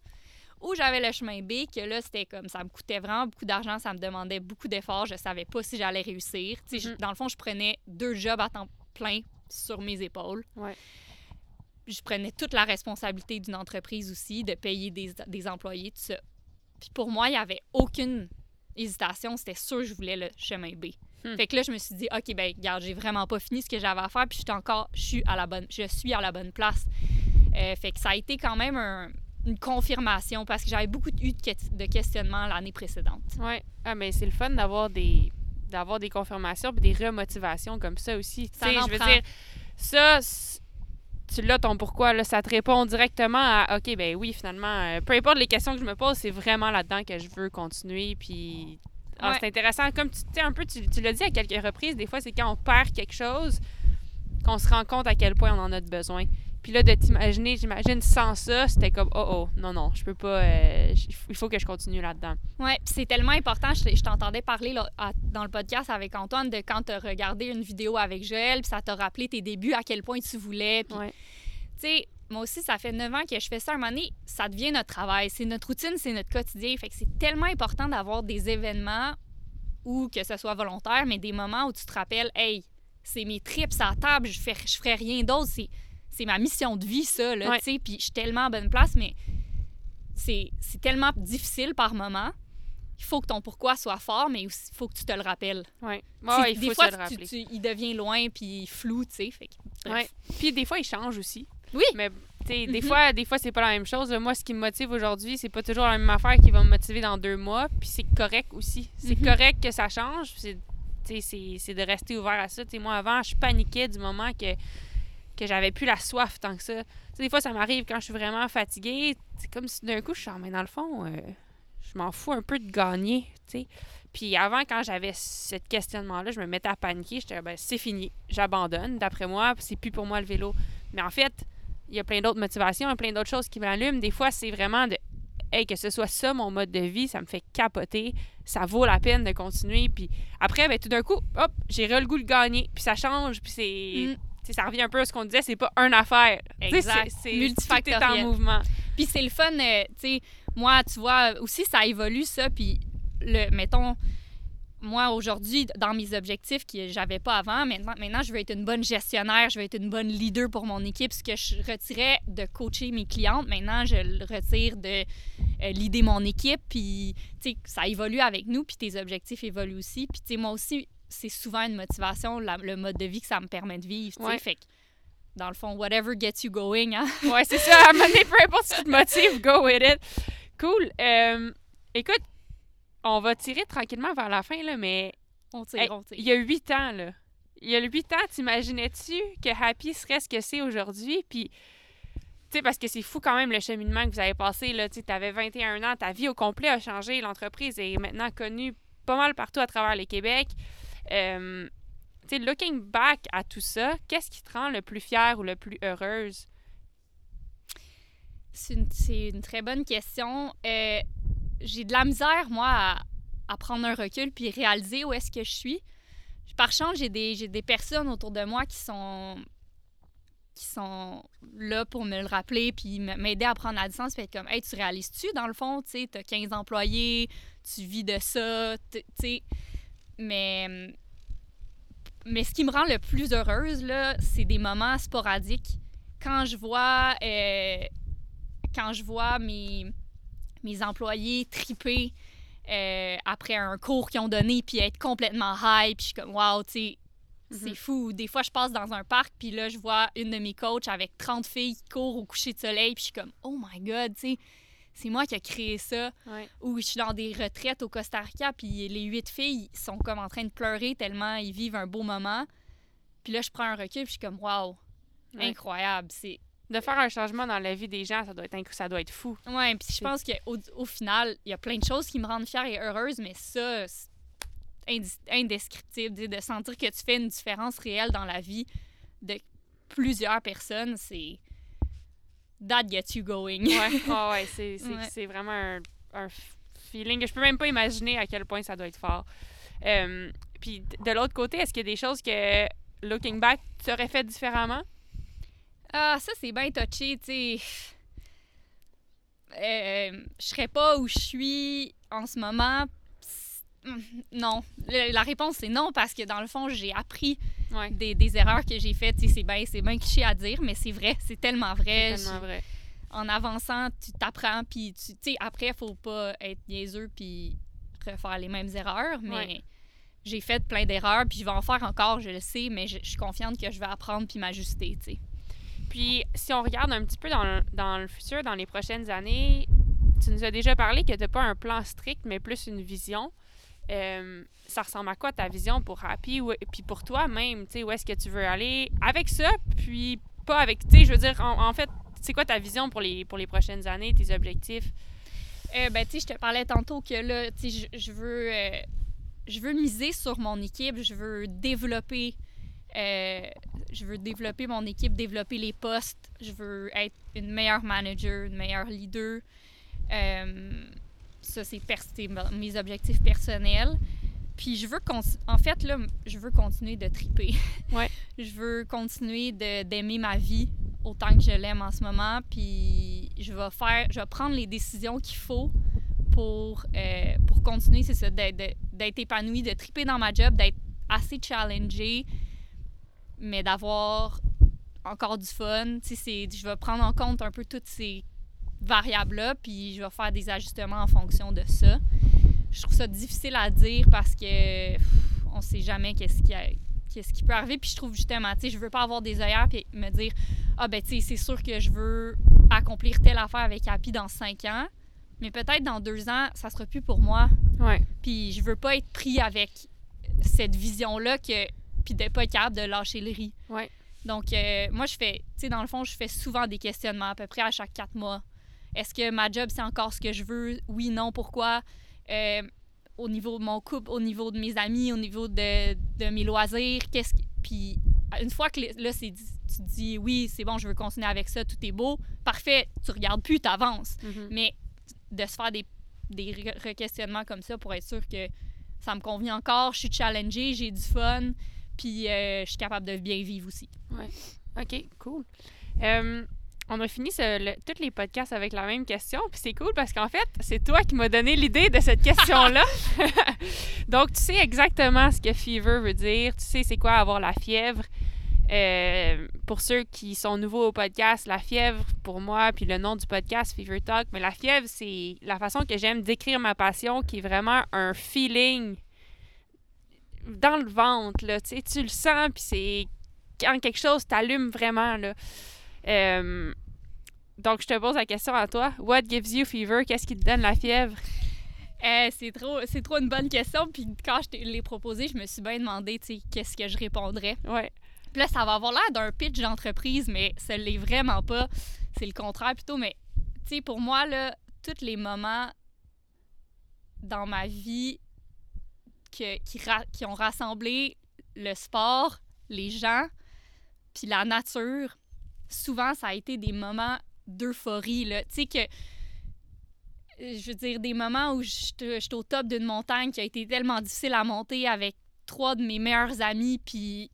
Ou j'avais le chemin B, que là, c'était comme ça me coûtait vraiment beaucoup d'argent, ça me demandait beaucoup d'efforts, je savais pas si j'allais réussir. Mhm. dans le fond, je prenais deux jobs à temps plein sur mes épaules. Ouais. Je prenais toute la responsabilité d'une entreprise aussi, de payer des, des employés, tout ça. Puis pour moi, il n'y avait aucune hésitation. C'était sûr que je voulais le chemin B. Hmm. Fait que là, je me suis dit, OK, ben regarde, j'ai vraiment pas fini ce que j'avais à faire, puis je suis encore, je suis à la bonne, je suis à la bonne place. Euh, fait que ça a été quand même un- une confirmation parce que j'avais beaucoup eu de, de questionnements l'année précédente. Ouais. Ah, mais c'est le fun d'avoir des d'avoir des confirmations puis des remotivations comme ça aussi. Tu Ça je veux prend. dire, ça, tu l'as ton pourquoi, là, ça te répond directement à OK, ben oui, finalement, euh, peu importe les questions que je me pose, c'est vraiment là-dedans que je veux continuer. Puis ah, Ouais. c'est intéressant. Comme tu sais, un peu, tu, tu l'as dit à quelques reprises, des fois, c'est quand on perd quelque chose qu'on se rend compte à quel point on en a de besoin. Puis là, de t'imaginer, j'imagine, sans ça, c'était comme, oh oh, non, non, je peux pas, euh, il faut que je continue là-dedans. Oui, c'est tellement important. Je, je t'entendais parler là, à- dans le podcast avec Antoine de quand tu as regardé une vidéo avec Joël, puis ça t'a rappelé tes débuts, à quel point tu voulais. Puis, Ouais. tu sais, moi aussi, ça fait 9 ans que je fais ça. À un moment donné, ça devient notre travail. C'est notre routine, c'est notre quotidien. Fait que c'est tellement important d'avoir des événements ou que ce soit volontaire, mais des moments où tu te rappelles, hey, c'est mes trips à la table, je fais, je ferais rien d'autre. C'est, c'est ma mission de vie, ça, là, Ouais. tu sais. Puis je suis tellement à bonne place, mais c'est, tellement difficile par moment. Il faut que ton pourquoi soit fort, mais il faut que tu te le rappelles. Ouais. Tu Ouais, il des faut fois, se le rappeler. tu- il devient loin puis flou, tu sais. Fait. Ouais. Puis des fois, il change aussi. Oui. Mais tu sais, des Mhm. fois, des fois c'est pas la même chose. Moi, ce qui me motive aujourd'hui, c'est pas toujours la même affaire qui va me motiver dans deux mois. Puis c'est correct aussi. C'est Mhm. correct que ça change. C'est, de rester ouvert à ça. Moi, avant, je paniquais du moment que, que j'avais plus la soif tant que ça. Des fois, ça m'arrive quand je suis vraiment fatiguée. C'est comme si d'un coup, je suis en mais dans le fond, euh, je m'en fous un peu de gagner. Puis avant, quand j'avais ce questionnement-là, je me mettais à paniquer. J'étais ben, c'est fini, j'abandonne. D'après moi, c'est plus pour moi le vélo. Mais en fait, il y a plein d'autres motivations, plein d'autres choses qui m'allument. Des fois, c'est vraiment de hey, que ce soit ça mon mode de vie, ça me fait capoter, ça vaut la peine de continuer. Puis après, ben, tout d'un coup, hop, j'ai le goût de gagner, puis ça change, puis c'est. Mm. Ça revient un peu à ce qu'on disait, c'est pas une affaire. Exact. C'est multifactoriel. en mouvement. Puis c'est le fun, euh, tu sais, moi, tu vois, aussi, ça évolue, ça, puis le, mettons, moi, aujourd'hui, dans mes objectifs que j'avais pas avant, maintenant, maintenant, je veux être une bonne gestionnaire, je veux être une bonne leader pour mon équipe. Ce que je retirais de coacher mes clientes, maintenant, je le retire de euh, leader mon équipe. Puis, tu sais, ça évolue avec nous, puis tes objectifs évoluent aussi. Puis, tu sais, moi aussi, c'est souvent une motivation, le mode de vie que ça me permet de vivre, tu sais. Fait que, dans le fond, whatever gets you going, hein? [LAUGHS] ouais, c'est ça. À un peu importe ce qui te motive, go with it. Cool. Euh, écoute, on va tirer tranquillement vers la fin, là, mais. On tire, on tire. Il y a huit ans, là. Il y a huit ans, t'imaginais-tu que Happy serait ce que c'est aujourd'hui? Puis, tu sais, parce que c'est fou quand même le cheminement que vous avez passé, là. Tu avais 21 ans, ta vie au complet a changé. L'entreprise est maintenant connue pas mal partout à travers le Québec. Euh, looking back à tout ça, qu'est-ce qui te rend le plus fière ou le plus heureuse? C'est une, très bonne question. Euh, j'ai de la misère, moi, à, prendre un recul puis réaliser où est-ce que je suis. Par chance, j'ai des, personnes autour de moi qui sont qui sont là pour me le rappeler puis m'aider à prendre la distance puis être comme hey tu réalises-tu dans le fond tu sais t'as 15 employés tu vis de ça tu sais mais mais ce qui me rend le plus heureuse là c'est des moments sporadiques quand je vois euh, quand je vois mes mes employés triper euh, après un cours qu'ils ont donné, puis être complètement high, puis je suis comme, wow, tu sais, c'est mhm. fou. Des fois, je passe dans un parc, puis là, je vois une de mes coachs avec 30 filles qui courent au coucher de soleil, puis je suis comme, oh my God, tu sais, c'est moi qui ai créé ça. Ou je suis dans des retraites au Costa Rica, puis les huit filles sont comme en train de pleurer tellement ils vivent un beau moment. Puis là, je prends un recul, puis je suis comme, wow, incroyable. C'est de faire un changement dans la vie des gens, ça doit être, ça doit être fou. Oui, puis je pense qu'au au final, il y a plein de choses qui me rendent fière et heureuse, mais ça, c'est indescriptible. De sentir que tu fais une différence réelle dans la vie de plusieurs personnes, c'est. That gets you going. ouais, [LAUGHS] ouais c'est vraiment un, un, feeling que je peux même pas imaginer à quel point ça doit être fort. Euh, puis de l'autre côté, est-ce qu'il y a des choses que, looking back, tu aurais fait différemment? Ah, ça, c'est bien touché, tu sais. Euh, je serais pas où je suis en ce moment. Non. La réponse, c'est non, parce que dans le fond, j'ai appris des, des, erreurs que j'ai faites. C'est bien, bien cliché à dire, mais c'est vrai. C'est tellement vrai. C'est tellement vrai. En avançant, tu t'apprends, puis tu sais, après, faut pas être niaiseux puis refaire les mêmes erreurs, mais j'ai fait plein d'erreurs, puis je vais en faire encore, je le sais, mais je, je suis confiante que je vais apprendre puis m'ajuster, tu sais. Puis, si on regarde un petit peu dans le, dans le futur, dans les prochaines années, tu nous as déjà parlé que tu n'as pas un plan strict, mais plus une vision. Euh, ça ressemble à quoi ta vision pour Happy? Et puis pour toi même, tu sais, où est-ce que tu veux aller avec ça, puis pas avec, tu sais, je veux dire, en, fait, c'est quoi ta vision pour les, pour les prochaines années, tes objectifs? Euh, ben, tu sais, je te parlais tantôt que là, tu sais, je, veux, euh, je veux miser sur mon équipe, je veux développer euh, je veux développer mon équipe, développer les postes. Je veux être une meilleure manager, une meilleure leader. Ça, c'est mes objectifs personnels. Puis je veux en fait là, je veux continuer de triper. [LAUGHS] Ouais. je veux continuer d'aimer ma vie autant que je l'aime en ce moment. Puis je vais faire, je vais prendre les décisions qu'il faut pour euh, pour continuer, c'est ça, d'être épanouie, de triper dans ma job, d'être assez challengée, mais d'avoir encore du fun. Je vais prendre en compte un peu toutes ces variables-là, puis je vais faire des ajustements en fonction de ça. Je trouve ça difficile à dire parce que on sait jamais qu'est-ce qui, qu'est-ce qui peut arriver. Puis je trouve justement, tu sais, je veux pas avoir des œillères puis me dire Ah, ben, tu sais, c'est sûr que je veux accomplir telle affaire avec Happy dans cinq ans, mais peut-être dans deux ans, ça sera plus pour moi. Ouais. Puis je veux pas être pris avec cette vision-là que puis d'être pas capable de lâcher le riz. Ouais. Donc, euh, moi, je fais, tu sais, dans le fond, je fais souvent des questionnements, à peu près à chaque quatre mois. Est-ce que ma job, c'est encore ce que je veux? Oui, non, pourquoi? Euh, au niveau de mon couple, au niveau de mes amis, au niveau de, de mes loisirs, qu'est-ce Puis une fois que là, c'est dit- tu te dis oui, c'est bon, je veux continuer avec ça, tout est beau, parfait, tu regardes plus, tu avances. Mhm. Mais de se faire des, des re- re-questionnements comme ça pour être sûr que ça me convient encore, je suis challengée, j'ai du fun, puis euh, je suis capable de bien vivre aussi. OK, cool. Euh, on a fini tous les podcasts avec la même question, puis c'est cool parce qu'en fait, c'est toi qui m'as donné l'idée de cette question-là. [LAUGHS] Donc, tu sais exactement ce que fever veut dire, tu sais c'est quoi avoir la fièvre. Euh, pour ceux qui sont nouveaux au podcast, la fièvre, pour moi, puis le nom du podcast, Fever Talk, mais la fièvre, c'est la façon que j'aime décrire ma passion, qui est vraiment un feeling dans le ventre, là, tu le sens, puis c'est quand quelque chose t'allume vraiment, là. Euh, donc, je te pose la question à toi. What gives you fever? Qu'est-ce qui te donne la fièvre? Euh, c'est trop, c'est trop une bonne question. Puis quand je l'ai proposé, je me suis bien demandé, tu sais, qu'est-ce que je répondrais. Ouais. Puis là, ça va avoir l'air d'un pitch d'entreprise, mais ça l'est vraiment pas. C'est le contraire plutôt. Mais, tu sais, pour moi, là, tous les moments dans ma vie que- qui, qui ont rassemblé le sport, les gens, puis la nature, souvent, ça a été des moments d'euphorie, là. Tu sais que je veux dire, des moments où j'étais j'étais au top d'une montagne qui a été tellement difficile à monter avec trois de mes meilleurs amis, puis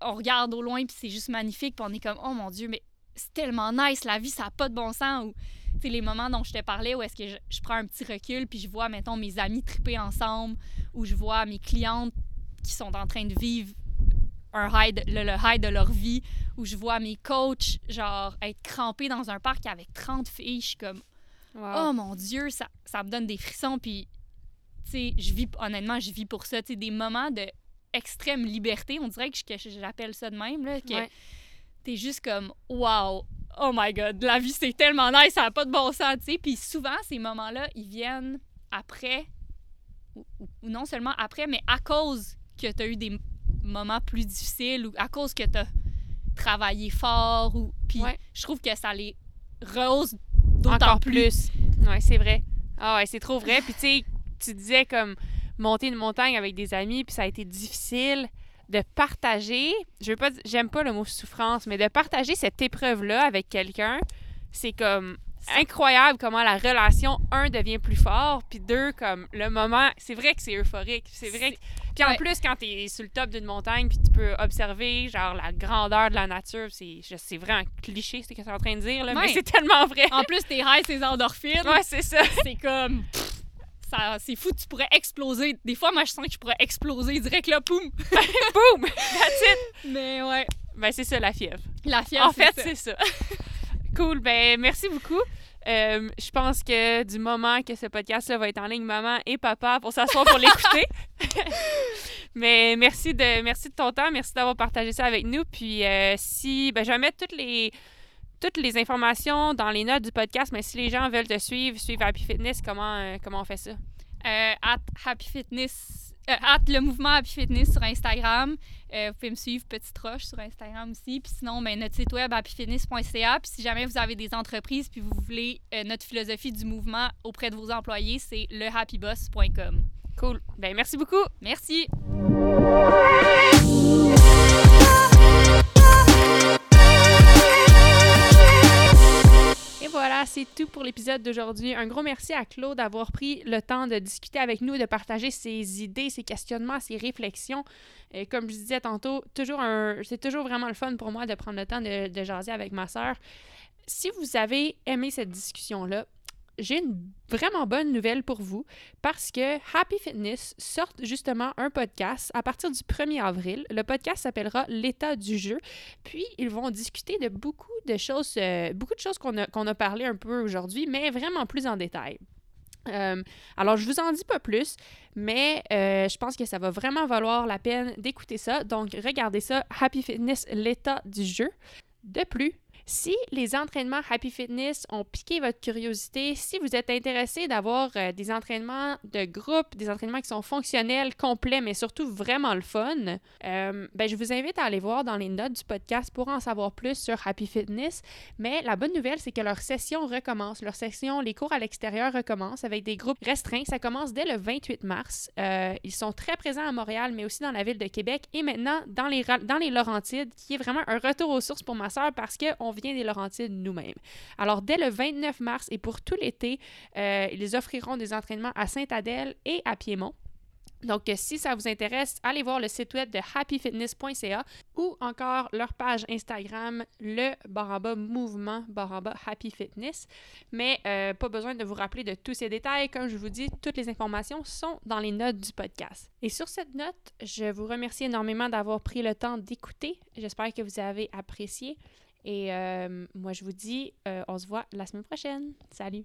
on regarde au loin, puis c'est juste magnifique, puis on est comme, oh mon Dieu, mais c'est tellement nice, la vie, ça n'a pas de bon sens. Ou, tu sais, les moments dont je te parlais, où est-ce que je, je prends un petit recul, puis je vois, mettons, mes amis triper ensemble, ou je vois mes clientes qui sont en train de vivre un high de- le, le high de leur vie, où je vois mes coachs, genre, être crampés dans un parc avec 30 filles, je suis comme, Oh mon Dieu, ça, ça me donne des frissons. Puis, tu sais, je vis, honnêtement, je vis pour ça. Tu sais, des moments de extrême liberté, on dirait que j'appelle ça de même, là, que Ouais. t'es juste comme, wow, oh my god, la vie c'est tellement nice, ça n'a pas de bon sens, tu sais. Puis souvent, ces moments-là, ils viennent après, ou, ou- non seulement après, mais à cause que tu as eu des moments plus difficiles ou à cause que tu as travaillé fort. ou Puis Ouais. je trouve que ça les rehausse d'autant plus. plus. Ouais, c'est vrai. Ah ouais, c'est trop vrai. Puis tu sais, tu disais comme monter une montagne avec des amis, puis ça a été difficile de partager. Je veux pas, j'aime pas le mot souffrance, mais de partager cette épreuve-là avec quelqu'un, c'est comme incroyable comment la relation un devient plus fort, puis deux comme le moment. C'est vrai que c'est euphorique. C'est vrai. que- Puis en Ouais. plus quand t'es sur le top d'une montagne, puis tu peux observer genre la grandeur de la nature, c'est, vraiment un cliché ce que tu es en train de dire là, mais Ouais. c'est tellement vrai. En plus, t'es high, ces endorphines. Ouais, c'est ça. [LAUGHS] C'est comme. C'est fou, tu pourrais exploser. Des fois, moi, je sens que je pourrais exploser direct là, poum. [LAUGHS] Boom! That's it! Mais ouais, Ben, c'est ça, la fièvre. la fièvre. en fait, c'est ça. [LAUGHS] cool. Ben, merci beaucoup. Euh, je pense que du moment que ce podcast-là va être en ligne, maman et papa pour s'asseoir pour l'écouter. [LAUGHS] Mais merci de, merci de ton temps. Merci d'avoir partagé ça avec nous. Puis, euh, si. Ben, je vais mettre toutes les. Toutes les informations dans les notes du podcast, mais si les gens veulent te suivre, suivre Happy Fitness, comment, euh, comment on fait ça? At Happy Fitness. Euh, at le mouvement Happy Fitness sur Instagram. Euh, vous pouvez me suivre Petite Roche sur Instagram aussi. Puis sinon, ben, notre site web happyfitness.ca. Puis si jamais vous avez des entreprises puis vous voulez euh, notre philosophie du mouvement auprès de vos employés, c'est lehappyboss.com. Cool. Ben, merci beaucoup. Merci. C'est tout pour l'épisode d'aujourd'hui. Un gros merci à Claude d'avoir pris le temps de discuter avec nous, de partager ses idées, ses questionnements, ses réflexions. Comme je disais tantôt, c'est toujours vraiment le fun pour moi de prendre le temps de, de jaser avec ma sœur. Si vous avez aimé cette discussion-là, j'ai une vraiment bonne nouvelle pour vous parce que Happy Fitness sort justement un podcast à partir du 1er avril. Le podcast s'appellera L'état du jeu. Puis, ils vont discuter de beaucoup de choses, euh, beaucoup de choses qu'on a, qu'on a parlé un peu aujourd'hui, mais vraiment plus en détail. Euh, alors, je vous en dis pas plus, mais euh, je pense que ça va vraiment valoir la peine d'écouter ça. Donc, regardez ça, Happy Fitness, l'état du jeu. De plus, Si les entraînements Happy Fitness ont piqué votre curiosité, si vous êtes intéressé d'avoir euh, des entraînements de groupe, des entraînements qui sont fonctionnels, complets, mais surtout vraiment le fun, euh, ben, je vous invite à aller voir dans les notes du podcast pour en savoir plus sur Happy Fitness. Mais la bonne nouvelle, c'est que leur session recommence. Leur session, les cours à l'extérieur recommencent avec des groupes restreints. Ça commence dès le 28 mars. Euh, ils sont très présents à Montréal, mais aussi dans la ville de Québec et maintenant dans les, dans les Laurentides, qui est vraiment un retour aux sources pour ma soeur parce qu'on vient des Laurentides nous-mêmes. Alors, dès le 29 mars et pour tout l'été, euh, ils offriront des entraînements à Sainte-Adèle et à Piémont. Donc, si ça vous intéresse, allez voir le site web de happyfitness.ca ou encore leur page Instagram, le baramba mouvement baramba happy fitness. Mais euh, pas besoin de vous rappeler de tous ces détails. Comme je vous dis, toutes les informations sont dans les notes du podcast. Et sur cette note, je vous remercie énormément d'avoir pris le temps d'écouter. J'espère que vous avez apprécié. Et euh, moi, je vous dis, euh, on se voit la semaine prochaine. Salut!